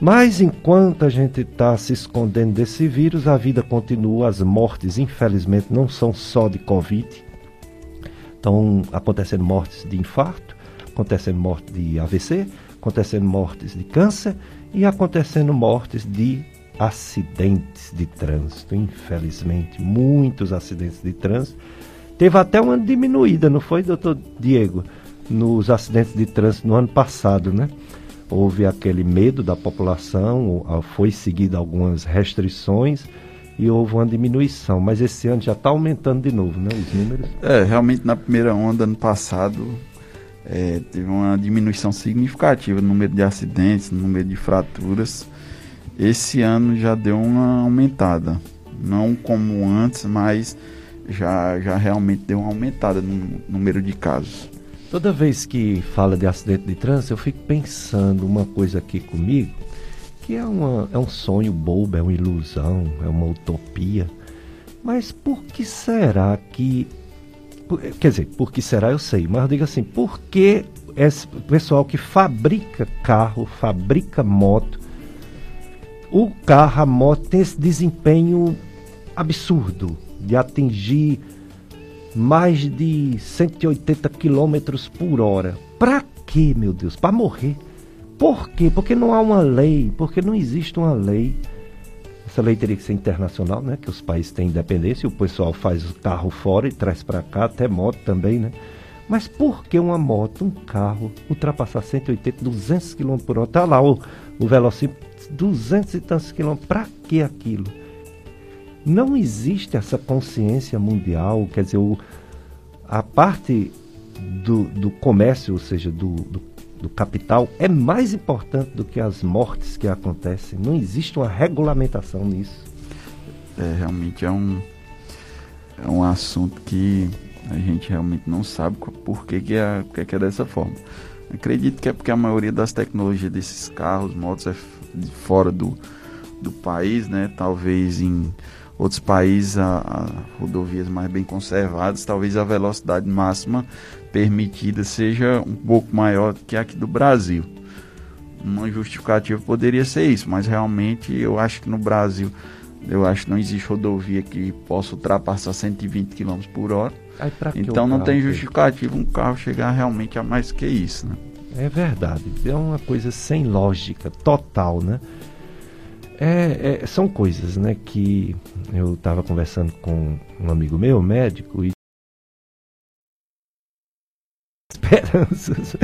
Mas enquanto a gente está se escondendo desse vírus, a vida continua, as mortes, infelizmente, não são só de Covid. Estão acontecendo mortes de infarto, acontecendo mortes de AVC, acontecendo mortes de câncer e acontecendo mortes de acidentes de trânsito. Infelizmente, muitos acidentes de trânsito. Teve até uma diminuída, não foi, doutor Diego? Nos acidentes de trânsito no ano passado, né? Houve aquele medo da população, foi seguido algumas restrições, e houve uma diminuição, mas esse ano já está aumentando de novo, né, os números? É, realmente na primeira onda, ano passado, é, teve uma diminuição significativa no número de acidentes, no número de fraturas. Esse ano já deu uma aumentada, não como antes, mas já, já realmente deu uma aumentada no número de casos. Toda vez que fala de acidente de trânsito, eu fico pensando uma coisa aqui comigo, que é, uma, é um sonho bobo, é uma ilusão, é uma utopia. Mas por que será que. Quer dizer, por que será eu sei, mas eu digo assim, por que esse pessoal que fabrica carro, fabrica moto, o carro, a moto tem esse desempenho absurdo de atingir mais de 180 quilômetros por hora. Para quê, meu Deus? Para morrer. Por quê? Porque não há uma lei, porque não existe uma lei. Essa lei teria que ser internacional, né? Que os países têm independência, o pessoal faz o carro fora e traz para cá, até moto também, né? Mas por que uma moto, um carro, ultrapassar 180, 200 km por hora? Tá lá o, o velocímetro, 200 e tantos quilômetros. Para que aquilo? Não existe essa consciência mundial, quer dizer, o, a parte do, do comércio, ou seja, do, do, do capital, é mais importante do que as mortes que acontecem. Não existe uma regulamentação nisso. É, realmente é um, é um assunto que a gente realmente não sabe por que, que, é, que é dessa forma. Acredito que é porque a maioria das tecnologias desses carros, motos, é fora do, do país, né? Talvez em outros países, a, a, rodovias mais bem conservadas, talvez a velocidade máxima permitida seja um pouco maior que a aqui do Brasil. Uma justificativa poderia ser isso, mas realmente eu acho que no Brasil, eu acho que não existe rodovia que possa ultrapassar 120 km por hora. então não tem justificativa um carro chegar realmente a mais que isso, né? É verdade, é uma coisa sem lógica, total, né? É, é, são coisas, né, que eu estava conversando com um amigo meu, médico, e esperanças.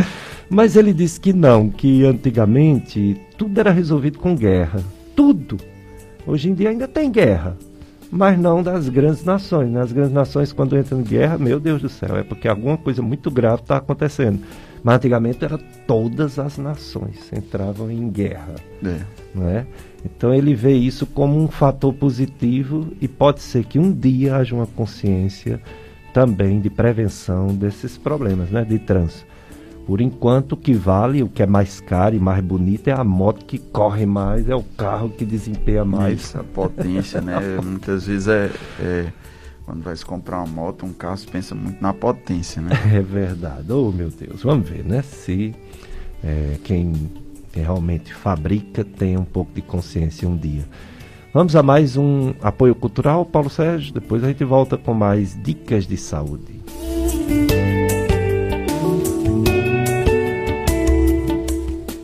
Mas ele disse que não, que antigamente tudo era resolvido com guerra. Tudo. Hoje em dia ainda tem guerra. Mas não das grandes nações. Né? As grandes nações, quando entram em guerra, meu Deus do céu, é porque alguma coisa muito grave está acontecendo. Mas antigamente era todas as nações entravam em guerra. É. Não é? Então ele vê isso como um fator positivo e pode ser que um dia haja uma consciência também de prevenção desses problemas né, de trânsito. Por enquanto, o que vale, o que é mais caro e mais bonito é a moto que corre mais, é o carro que desempenha mais. Isso, a potência, né? Muitas vezes é, é, quando vai se comprar uma moto, um carro, pensa muito na potência, né? É verdade. Oh, meu Deus. Vamos ver, né? Se é, quem que realmente fabrica tenha um pouco de consciência um dia. Vamos a mais um apoio cultural, Paulo Sérgio. Depois a gente volta com mais dicas de saúde.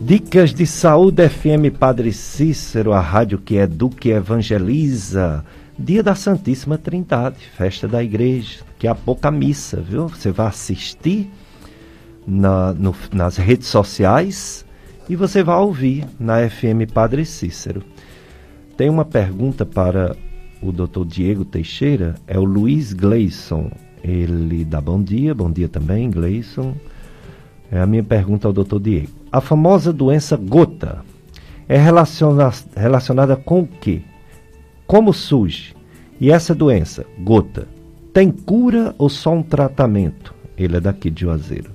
Dicas de Saúde FM Padre Cícero, a rádio que educa e evangeliza. Dia da Santíssima Trindade, festa da igreja. Daqui a pouco a missa, viu? Você vai assistir na, no, nas redes sociais e você vai ouvir na FM Padre Cícero. Tem uma pergunta para o Dr. Diego Teixeira, é o Luiz Gleison. Ele dá bom dia, bom dia também, Gleison. É a minha pergunta ao Dr. Diego. A famosa doença gota é relaciona relacionada com o quê? Como surge? E essa doença, gota, tem cura ou só um tratamento? Ele é daqui de Juazeiro.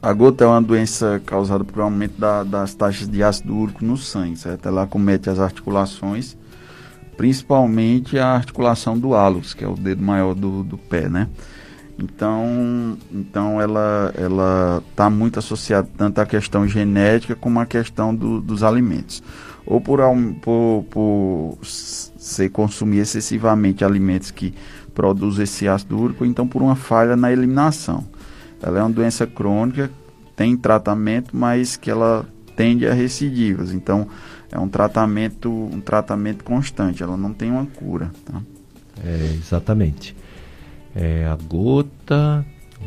A gota é uma doença causada por um aumento da, das taxas de ácido úrico no sangue, certo? Ela comete as articulações, principalmente a articulação do hálus, que é o dedo maior do, do pé, né? Então, então ela ela está muito associada tanto à questão genética como à questão do, dos alimentos. Ou por, por, por se consumir excessivamente alimentos que produzem esse ácido úrico, ou então por uma falha na eliminação. Ela é uma doença crônica, tem tratamento, mas que ela tende a recidivas. Então, é um tratamento, um tratamento constante, ela não tem uma cura. Tá? É, exatamente. É a gota,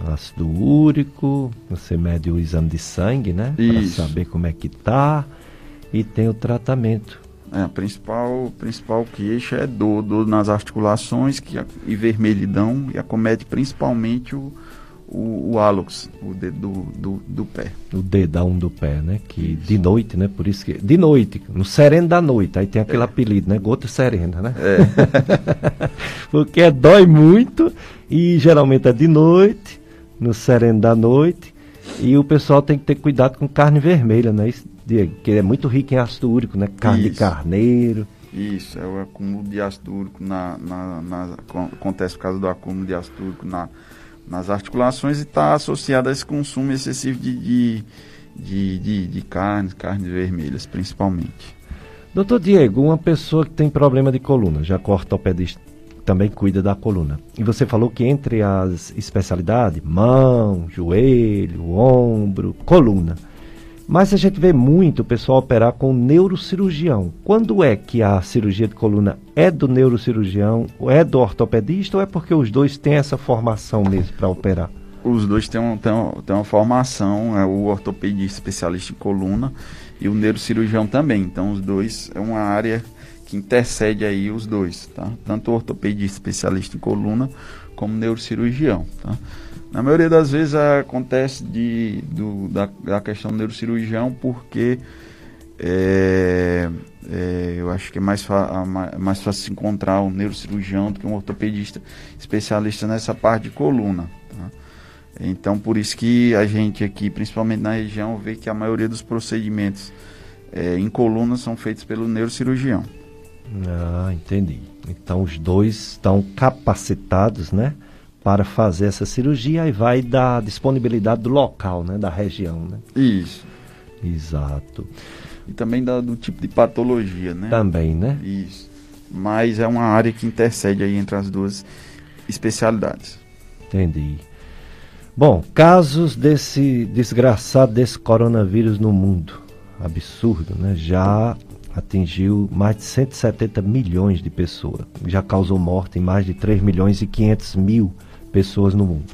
ácido úrico, você mede o exame de sangue, né? Para saber como é que tá. E tem o tratamento. É, a principal, principal queixa é dor, dor nas articulações que, e vermelhidão e acomete principalmente o, o, o hálux, o dedo do, do, do, pé. O dedão do pé, né? Que Isso. de noite, né? Por isso que. De noite, no sereno da noite, aí tem aquele é. apelido, né? Gota serena, né? É. Porque dói muito e geralmente é de noite, no sereno da noite. E o pessoal tem que ter cuidado com carne vermelha, né? Isso, que é muito rico em ácido úrico, né? Carne de carneiro. Isso, é o acúmulo de ácido úrico na, na, na, acontece por causa do acúmulo de ácido úrico na, nas articulações e está associado a esse consumo excessivo de, de, de, de, de carnes, carnes vermelhas principalmente. Doutor Diego, uma pessoa que tem problema de coluna, já que o ortopedista também cuida da coluna. E você falou que entre as especialidades, mão, joelho, ombro, coluna. Mas a gente vê muito o pessoal operar com neurocirurgião. Quando é que a cirurgia de coluna é do neurocirurgião, ou é do ortopedista, ou é porque os dois têm essa formação mesmo para operar? Os dois têm, um, têm, têm uma formação, é o ortopedista especialista em coluna e o neurocirurgião também. Então, os dois é uma área que intercede aí os dois, tá? Tanto o ortopedista especialista em coluna como neurocirurgião, tá? Na maioria das vezes acontece de, do, da, da questão do neurocirurgião porque é, é, eu acho que é mais, mais fácil se encontrar um neurocirurgião do que um ortopedista especialista nessa parte de coluna. Tá? Então, por isso que a gente aqui, principalmente na região, vê que a maioria dos procedimentos é, em coluna são feitos pelo neurocirurgião. Ah, entendi. Então, os dois estão capacitados, né? Para fazer essa cirurgia e vai da disponibilidade do local, né, da região, né? Isso. Exato. E também da, do tipo de patologia, né? Também, né? Isso. Mas é uma área que intercede aí entre as duas especialidades. Entendi. Bom, casos desse desgraçado desse coronavírus no mundo. Absurdo, né? Já atingiu mais de 170 milhões de pessoas. Já causou morte em mais de 3 milhões e 500 mil pessoas no mundo.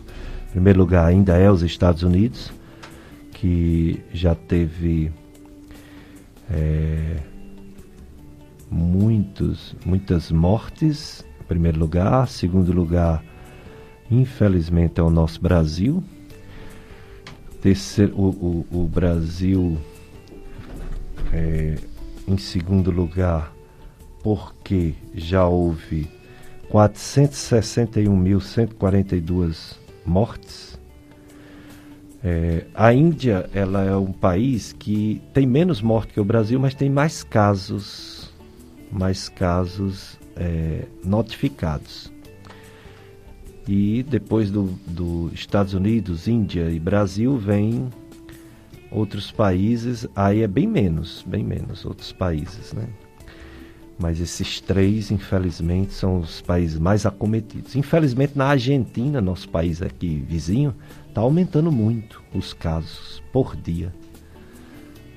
Em primeiro lugar, ainda é os Estados Unidos, que já teve é, muitos, muitas mortes. Em primeiro lugar. Segundo lugar, infelizmente, é o nosso Brasil. Terceiro, o, o, o Brasil, é, em segundo lugar, porque já houve 461.142 mortes. É, a Índia ela é um país que tem menos mortes que o Brasil, mas tem mais casos, mais casos é, notificados. E depois dos do Estados Unidos, Índia e Brasil vem outros países, aí é bem menos, bem menos outros países, né? Mas esses três, infelizmente, são os países mais acometidos. Infelizmente, na Argentina, nosso país aqui vizinho, está aumentando muito os casos por dia,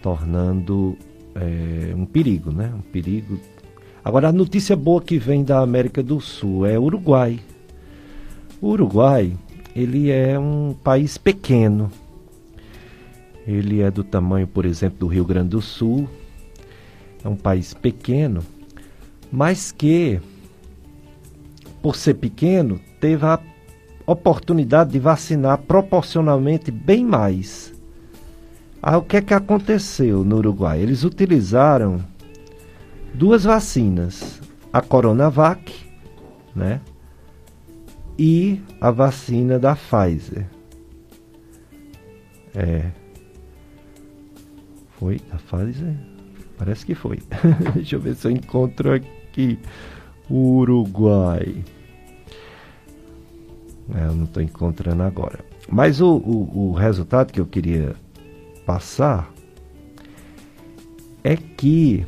tornando é, um perigo, né? Um perigo. Agora, a notícia boa que vem da América do Sul é Uruguai. O Uruguai, ele é um país pequeno. Ele é do tamanho, por exemplo, do Rio Grande do Sul. É um país pequeno mas que, por ser pequeno, teve a oportunidade de vacinar proporcionalmente bem mais. Aí o que é que aconteceu no Uruguai? Eles utilizaram duas vacinas, a Coronavac, né? E a vacina da Pfizer. É. Foi da Pfizer? Parece que foi. Deixa eu ver se eu encontro aqui aqui. Uruguai. É, eu não estou encontrando agora. Mas o, o, o resultado que eu queria passar é que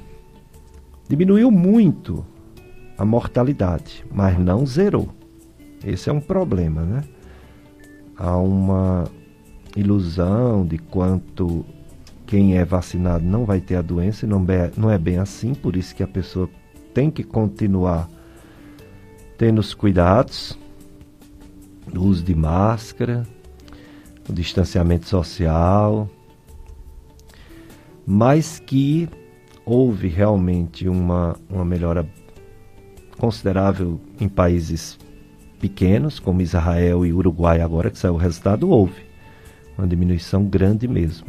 diminuiu muito a mortalidade, mas não zerou. Esse é um problema, né? Há uma ilusão de quanto quem é vacinado não vai ter a doença, e não é, não é bem assim, por isso que a pessoa tem que continuar tendo os cuidados, o uso de máscara, o distanciamento social, mas que houve realmente uma, uma melhora considerável em países pequenos, como Israel e Uruguai, agora que saiu o resultado, houve uma diminuição grande mesmo.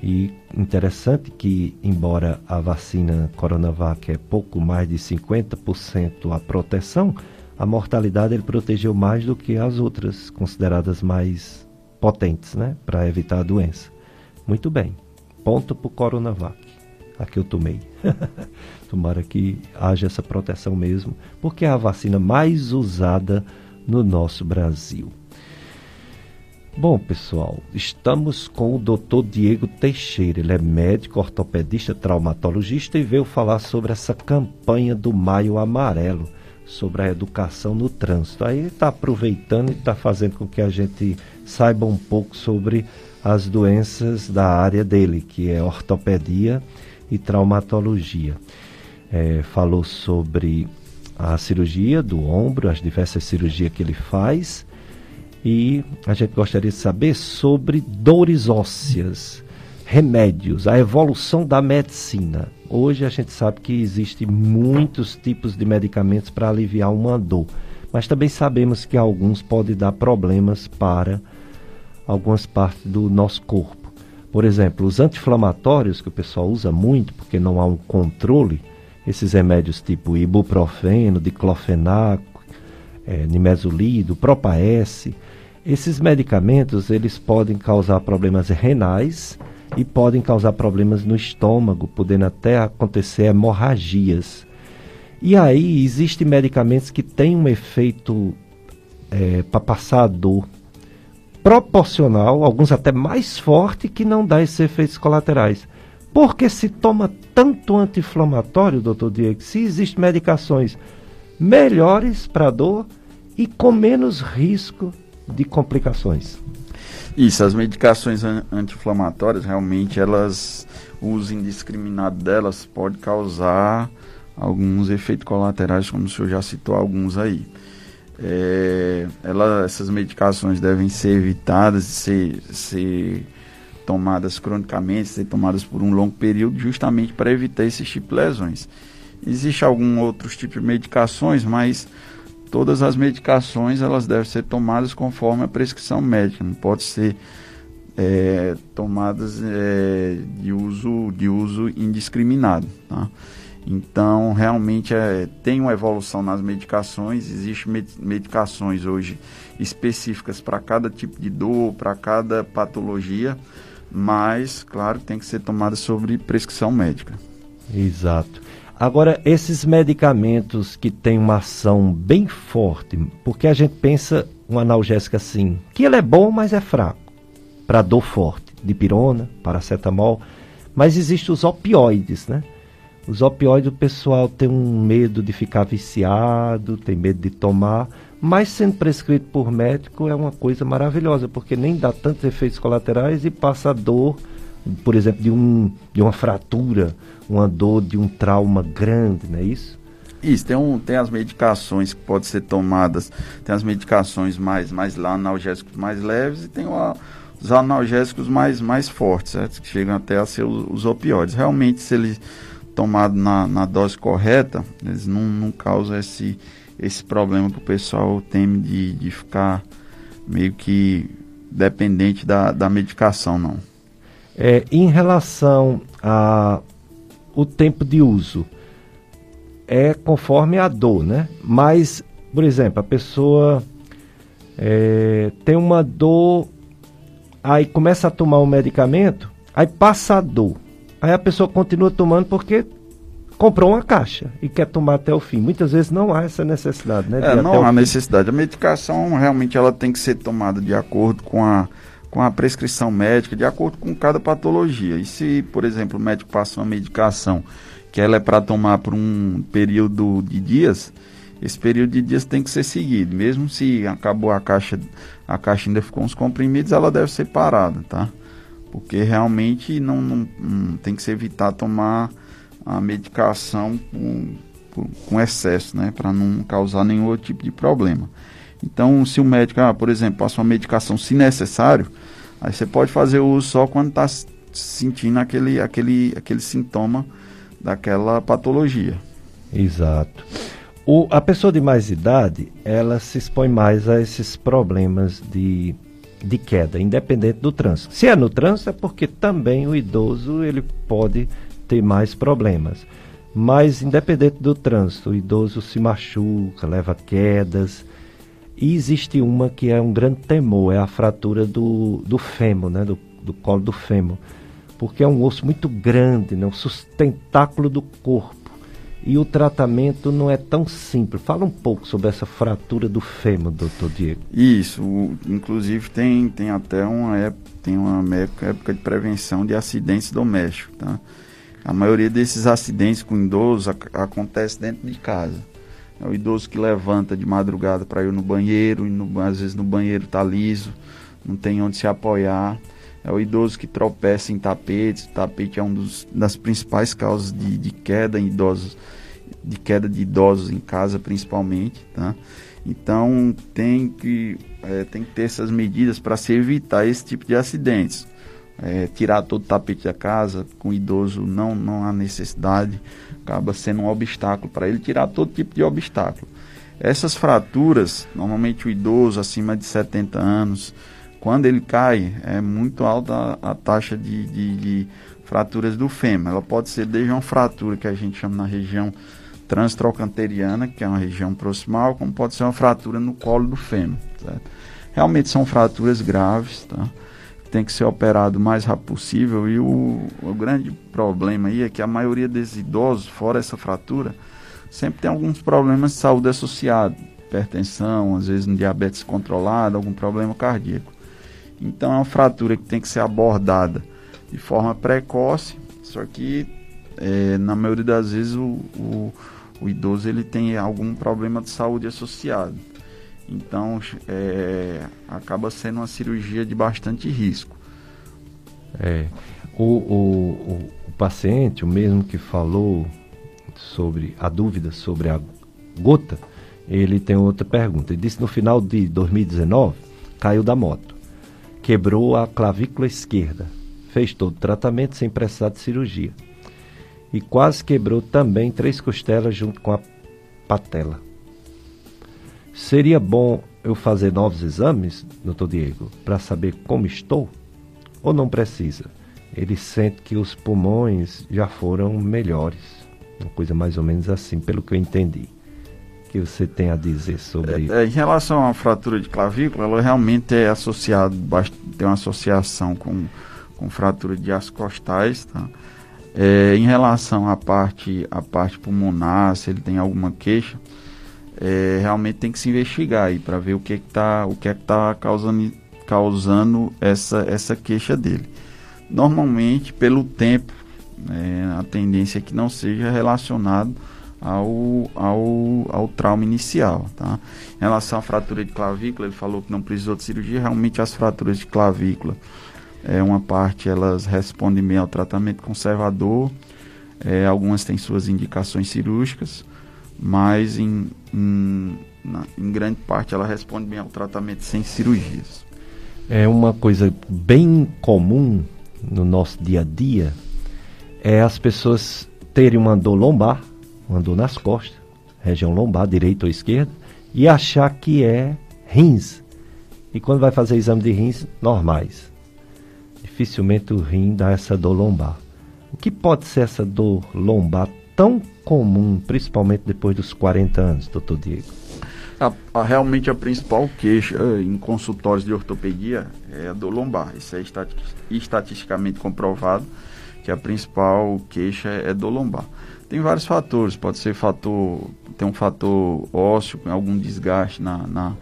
E interessante que, embora a vacina Coronavac é pouco mais de 50% a proteção, a mortalidade ele protegeu mais do que as outras consideradas mais potentes, né, para evitar a doença. Muito bem. Ponto para o Coronavac. Aqui eu tomei. Tomara que haja essa proteção mesmo, porque é a vacina mais usada no nosso Brasil. Bom, pessoal, estamos com o Dr. Diego Teixeira. Ele é médico, ortopedista, traumatologista e veio falar sobre essa campanha do Maio Amarelo, sobre a educação no trânsito. Aí ele está aproveitando e está fazendo com que a gente saiba um pouco sobre as doenças da área dele, que é ortopedia e traumatologia. É, falou sobre a cirurgia do ombro, as diversas cirurgias que ele faz e a gente gostaria de saber sobre dores ósseas, remédios, a evolução da medicina. Hoje a gente sabe que existem muitos tipos de medicamentos para aliviar uma dor, mas também sabemos que alguns podem dar problemas para algumas partes do nosso corpo. Por exemplo, os anti-inflamatórios que o pessoal usa muito porque não há um controle, esses remédios tipo ibuprofeno, diclofenaco, é, nimesulido, propaes, esses medicamentos eles podem causar problemas renais e podem causar problemas no estômago, podendo até acontecer hemorragias. E aí existem medicamentos que têm um efeito é, para passar a dor proporcional, alguns até mais forte, que não dá esses efeitos colaterais. Porque se toma tanto anti-inflamatório, doutor Diego, se existem medicações melhores para dor e com menos risco de complicações. Isso, as medicações anti-inflamatórias, realmente, elas, o uso indiscriminado delas pode causar alguns efeitos colaterais, como o senhor já citou alguns aí. É, ela, essas medicações devem ser evitadas, ser, ser tomadas cronicamente, ser tomadas por um longo período, justamente para evitar esse tipo de lesões. Existe algum outros tipos de medicações, mas todas as medicações elas devem ser tomadas conforme a prescrição médica, não pode ser é, tomadas é, de, uso, de uso indiscriminado. Tá? Então, realmente é, tem uma evolução nas medicações, existem med medicações hoje específicas para cada tipo de dor, para cada patologia, mas, claro, tem que ser tomada sobre prescrição médica. Exato. Agora, esses medicamentos que têm uma ação bem forte, porque a gente pensa um analgésico assim, que ele é bom, mas é fraco, para dor forte, dipirona, paracetamol, mas existem os opioides, né? Os opioides o pessoal tem um medo de ficar viciado, tem medo de tomar, mas sendo prescrito por médico é uma coisa maravilhosa, porque nem dá tantos efeitos colaterais e passa dor por exemplo, de, um, de uma fratura, uma dor de um trauma grande, não é isso? Isso, tem, um, tem as medicações que podem ser tomadas, tem as medicações mais, mais analgésicos mais leves e tem o, os analgésicos mais, mais fortes, certo? que chegam até a ser os, os opioides. Realmente, se ele tomado na, na dose correta, eles não, não causam esse, esse problema que o pessoal teme de, de ficar meio que dependente da, da medicação, não. É, em relação ao tempo de uso, é conforme a dor, né? Mas, por exemplo, a pessoa é, tem uma dor, aí começa a tomar um medicamento, aí passa a dor. Aí a pessoa continua tomando porque comprou uma caixa e quer tomar até o fim. Muitas vezes não há essa necessidade, né? É, não há necessidade. A medicação realmente ela tem que ser tomada de acordo com a com a prescrição médica de acordo com cada patologia. E se, por exemplo, o médico passa uma medicação que ela é para tomar por um período de dias, esse período de dias tem que ser seguido. Mesmo se acabou a caixa, a caixa ainda ficou uns comprimidos, ela deve ser parada, tá? Porque realmente não, não, não tem que se evitar tomar a medicação com, com excesso, né? Para não causar nenhum outro tipo de problema. Então, se o médico, ah, por exemplo, passa uma medicação se necessário, aí você pode fazer o uso só quando está sentindo aquele, aquele, aquele sintoma daquela patologia. Exato. O, a pessoa de mais idade, ela se expõe mais a esses problemas de, de queda, independente do trânsito. Se é no trânsito, é porque também o idoso ele pode ter mais problemas. Mas, independente do trânsito, o idoso se machuca, leva quedas. E existe uma que é um grande temor, é a fratura do, do fêmur, né? do, do colo do fêmur. Porque é um osso muito grande, né? um sustentáculo do corpo e o tratamento não é tão simples. Fala um pouco sobre essa fratura do fêmur, doutor Diego. Isso, inclusive tem, tem até uma época, tem uma época, de prevenção de acidentes domésticos, tá? A maioria desses acidentes com idosos ac acontece dentro de casa. É o idoso que levanta de madrugada para ir no banheiro, e no, às vezes no banheiro está liso, não tem onde se apoiar. É o idoso que tropeça em tapetes. O tapete é uma das principais causas de, de, queda em idosos, de queda de idosos em casa, principalmente. Tá? Então tem que, é, tem que ter essas medidas para se evitar esse tipo de acidentes. É, tirar todo o tapete da casa, com o idoso não, não há necessidade, acaba sendo um obstáculo para ele tirar todo tipo de obstáculo. Essas fraturas, normalmente o idoso acima de 70 anos, quando ele cai, é muito alta a, taxa de, de, de, fraturas do fêmur. Ela pode ser desde uma fratura que a gente chama na região transtrocanteriana, que é uma região proximal, como pode ser uma fratura no colo do fêmur. Certo? Realmente são fraturas graves, tá? Tem que ser operado o mais rápido possível. E o, o grande problema aí é que a maioria desses idosos, fora essa fratura, sempre tem alguns problemas de saúde associados. Hipertensão, às vezes um diabetes controlado, algum problema cardíaco. Então é uma fratura que tem que ser abordada de forma precoce, só que é, na maioria das vezes o, o, o, idoso ele tem algum problema de saúde associado. Então é, acaba sendo uma cirurgia de bastante risco. É, o, o, o paciente, o mesmo que falou sobre a dúvida sobre a gota, ele tem outra pergunta. Ele disse no final de 2019 caiu da moto quebrou a clavícula esquerda. Fez todo o tratamento sem precisar de cirurgia. E quase quebrou também três costelas junto com a patela. Seria bom eu fazer novos exames, doutor Diego, para saber como estou? Ou não precisa? Ele sente que os pulmões já foram melhores. Uma coisa mais ou menos assim, pelo que eu entendi que você tem a dizer sobre isso? É, em relação à fratura de clavícula, ela realmente é associada, tem uma associação com, com fratura de as costais, tá? É, em relação à parte, à parte pulmonar, se ele tem alguma queixa, é, realmente tem que se investigar aí para ver o que está o que é que tá causando, causando essa, essa queixa dele. Normalmente, pelo tempo, né, a tendência é que não seja relacionado ao, ao, ao trauma inicial. Tá? Em relação à fratura de clavícula, ele falou que não precisou de cirurgia. Realmente, as fraturas de clavícula, é uma parte elas respondem bem ao tratamento conservador, é, algumas têm suas indicações cirúrgicas, mas em, em, na, em grande parte ela responde bem ao tratamento sem cirurgias. É uma coisa bem comum no nosso dia a dia é as pessoas terem uma dor lombar andou nas costas, região lombar, direita ou esquerda, e achar que é rins. E quando vai fazer exame de rins, normais. Dificilmente o rim dá essa dor lombar. O que pode ser essa dor lombar tão comum, principalmente depois dos 40 anos, doutor Diego? A, a, realmente a principal queixa eh, em consultórios de ortopedia é a dor lombar. Isso é estatisticamente comprovado que a principal queixa é dor lombar. Tem vários fatores, pode ser fator, tem um fator ósseo, algum desgaste na, na,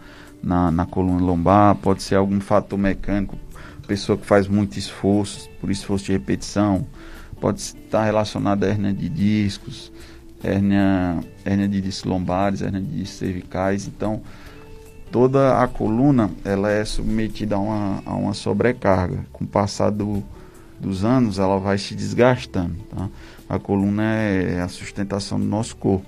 na, na coluna lombar, pode ser algum fator mecânico, pessoa que faz muito esforço, por esforço de repetição, pode estar relacionado a hernia de discos, hernia, hernia de discos lombares, hernia de discos cervicais, então toda a coluna ela é submetida a uma, a uma sobrecarga. Com o passar do, dos anos, ela vai se desgastando. Tá? A coluna é a sustentação do nosso corpo.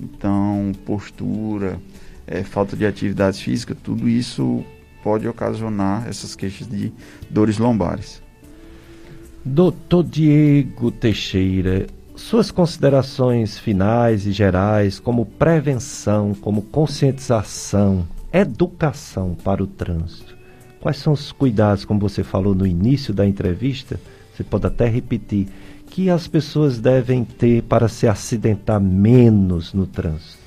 Então, postura, é, falta de atividade física, tudo isso pode ocasionar essas queixas de dores lombares. Doutor Diego Teixeira, suas considerações finais e gerais como prevenção, como conscientização, educação para o trânsito. Quais são os cuidados, como você falou no início da entrevista, você pode até repetir, que as pessoas devem ter para se acidentar menos no trânsito?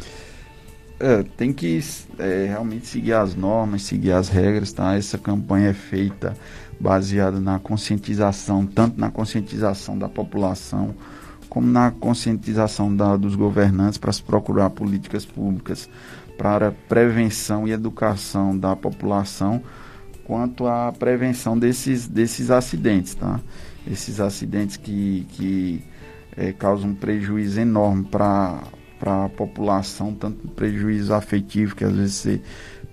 É, tem que é, realmente seguir as normas, seguir as regras, tá? Essa campanha é feita baseada na conscientização, tanto na conscientização da população, como na conscientização da, dos governantes para se procurar políticas públicas para prevenção e educação da população quanto à prevenção desses, desses acidentes, tá? Esses acidentes que, que é, causam um prejuízo enorme para a população, tanto prejuízo afetivo, que às vezes você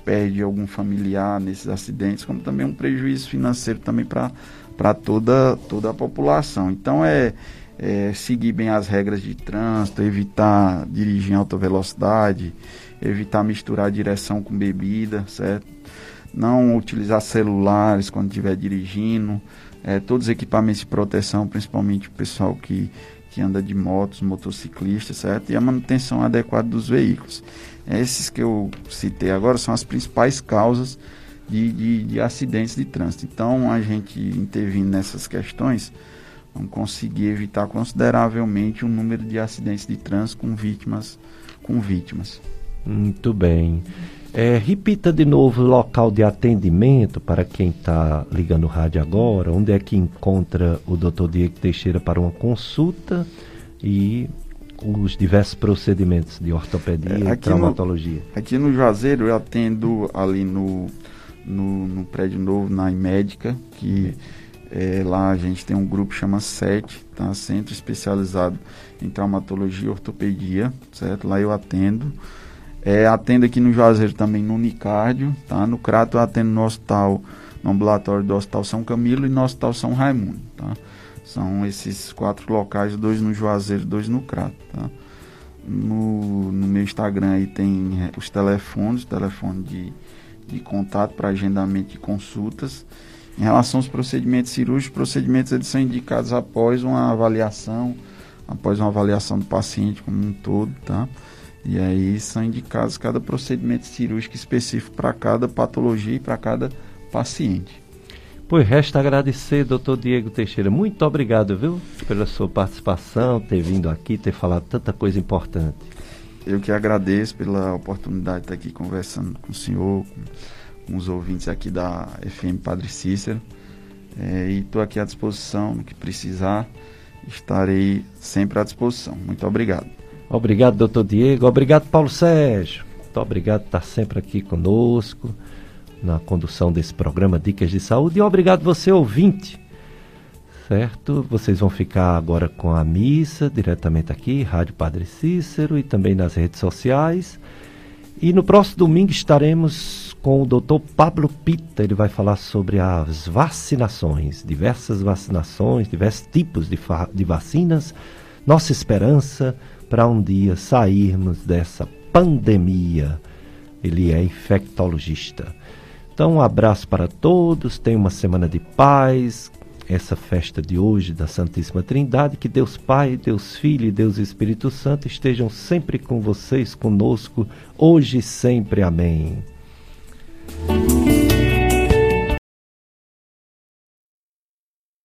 perde algum familiar nesses acidentes, como também um prejuízo financeiro também para toda, toda a população. Então é é, seguir bem as regras de trânsito, evitar dirigir em alta velocidade, evitar misturar direção com bebida, certo? Não utilizar celulares quando estiver dirigindo, é, todos os equipamentos de proteção, principalmente o pessoal que, que anda de motos, motociclistas, certo? E a manutenção adequada dos veículos. Esses que eu citei agora são as principais causas de, de, de acidentes de trânsito. Então, a gente intervindo nessas questões, vamos conseguir evitar consideravelmente o número de acidentes de trânsito com vítimas. Com vítimas. Muito bem. É, repita de novo o local de atendimento para quem está ligando o rádio agora, onde é que encontra o Dr. Diego Teixeira para uma consulta e os diversos procedimentos de ortopedia é, e traumatologia. No, aqui no Juazeiro eu atendo ali no, no, no prédio novo, na Imédica, que é, lá a gente tem um grupo chama SET, tá? Centro Especializado em Traumatologia e Ortopedia, certo? Lá eu atendo. É, atendo aqui no Juazeiro também no Unicárdio, tá? No Crato eu atendo no hospital, no ambulatório do Hospital São Camilo e no Hospital São Raimundo, tá? São esses quatro locais, dois no Juazeiro, dois no Crato, tá? No, no meu Instagram aí tem é, os telefones, telefone de, de contato para agendamento de consultas em relação aos procedimentos cirúrgicos, os procedimentos eles são indicados após uma avaliação, após uma avaliação do paciente como um todo, tá? E aí são indicados cada procedimento cirúrgico específico para cada patologia e para cada paciente. Pois resta agradecer, doutor Diego Teixeira. Muito obrigado, viu, pela sua participação, ter vindo aqui, ter falado tanta coisa importante. Eu que agradeço pela oportunidade de estar aqui conversando com o senhor, com os ouvintes aqui da FM Padre Cícero. É, e estou aqui à disposição, no que precisar, estarei sempre à disposição. Muito obrigado. Obrigado, doutor Diego. Obrigado, Paulo Sérgio. Muito obrigado por estar sempre aqui conosco na condução desse programa Dicas de Saúde. E obrigado você, ouvinte. Certo? Vocês vão ficar agora com a missa diretamente aqui, Rádio Padre Cícero e também nas redes sociais. E no próximo domingo estaremos com o Dr. Pablo Pita. Ele vai falar sobre as vacinações, diversas vacinações, diversos tipos de, de vacinas. Nossa esperança para um dia sairmos dessa pandemia. Ele é infectologista. Então, um abraço para todos. Tenha uma semana de paz. Essa festa de hoje da Santíssima Trindade, que Deus Pai, Deus Filho e Deus Espírito Santo estejam sempre com vocês, conosco, hoje e sempre. Amém.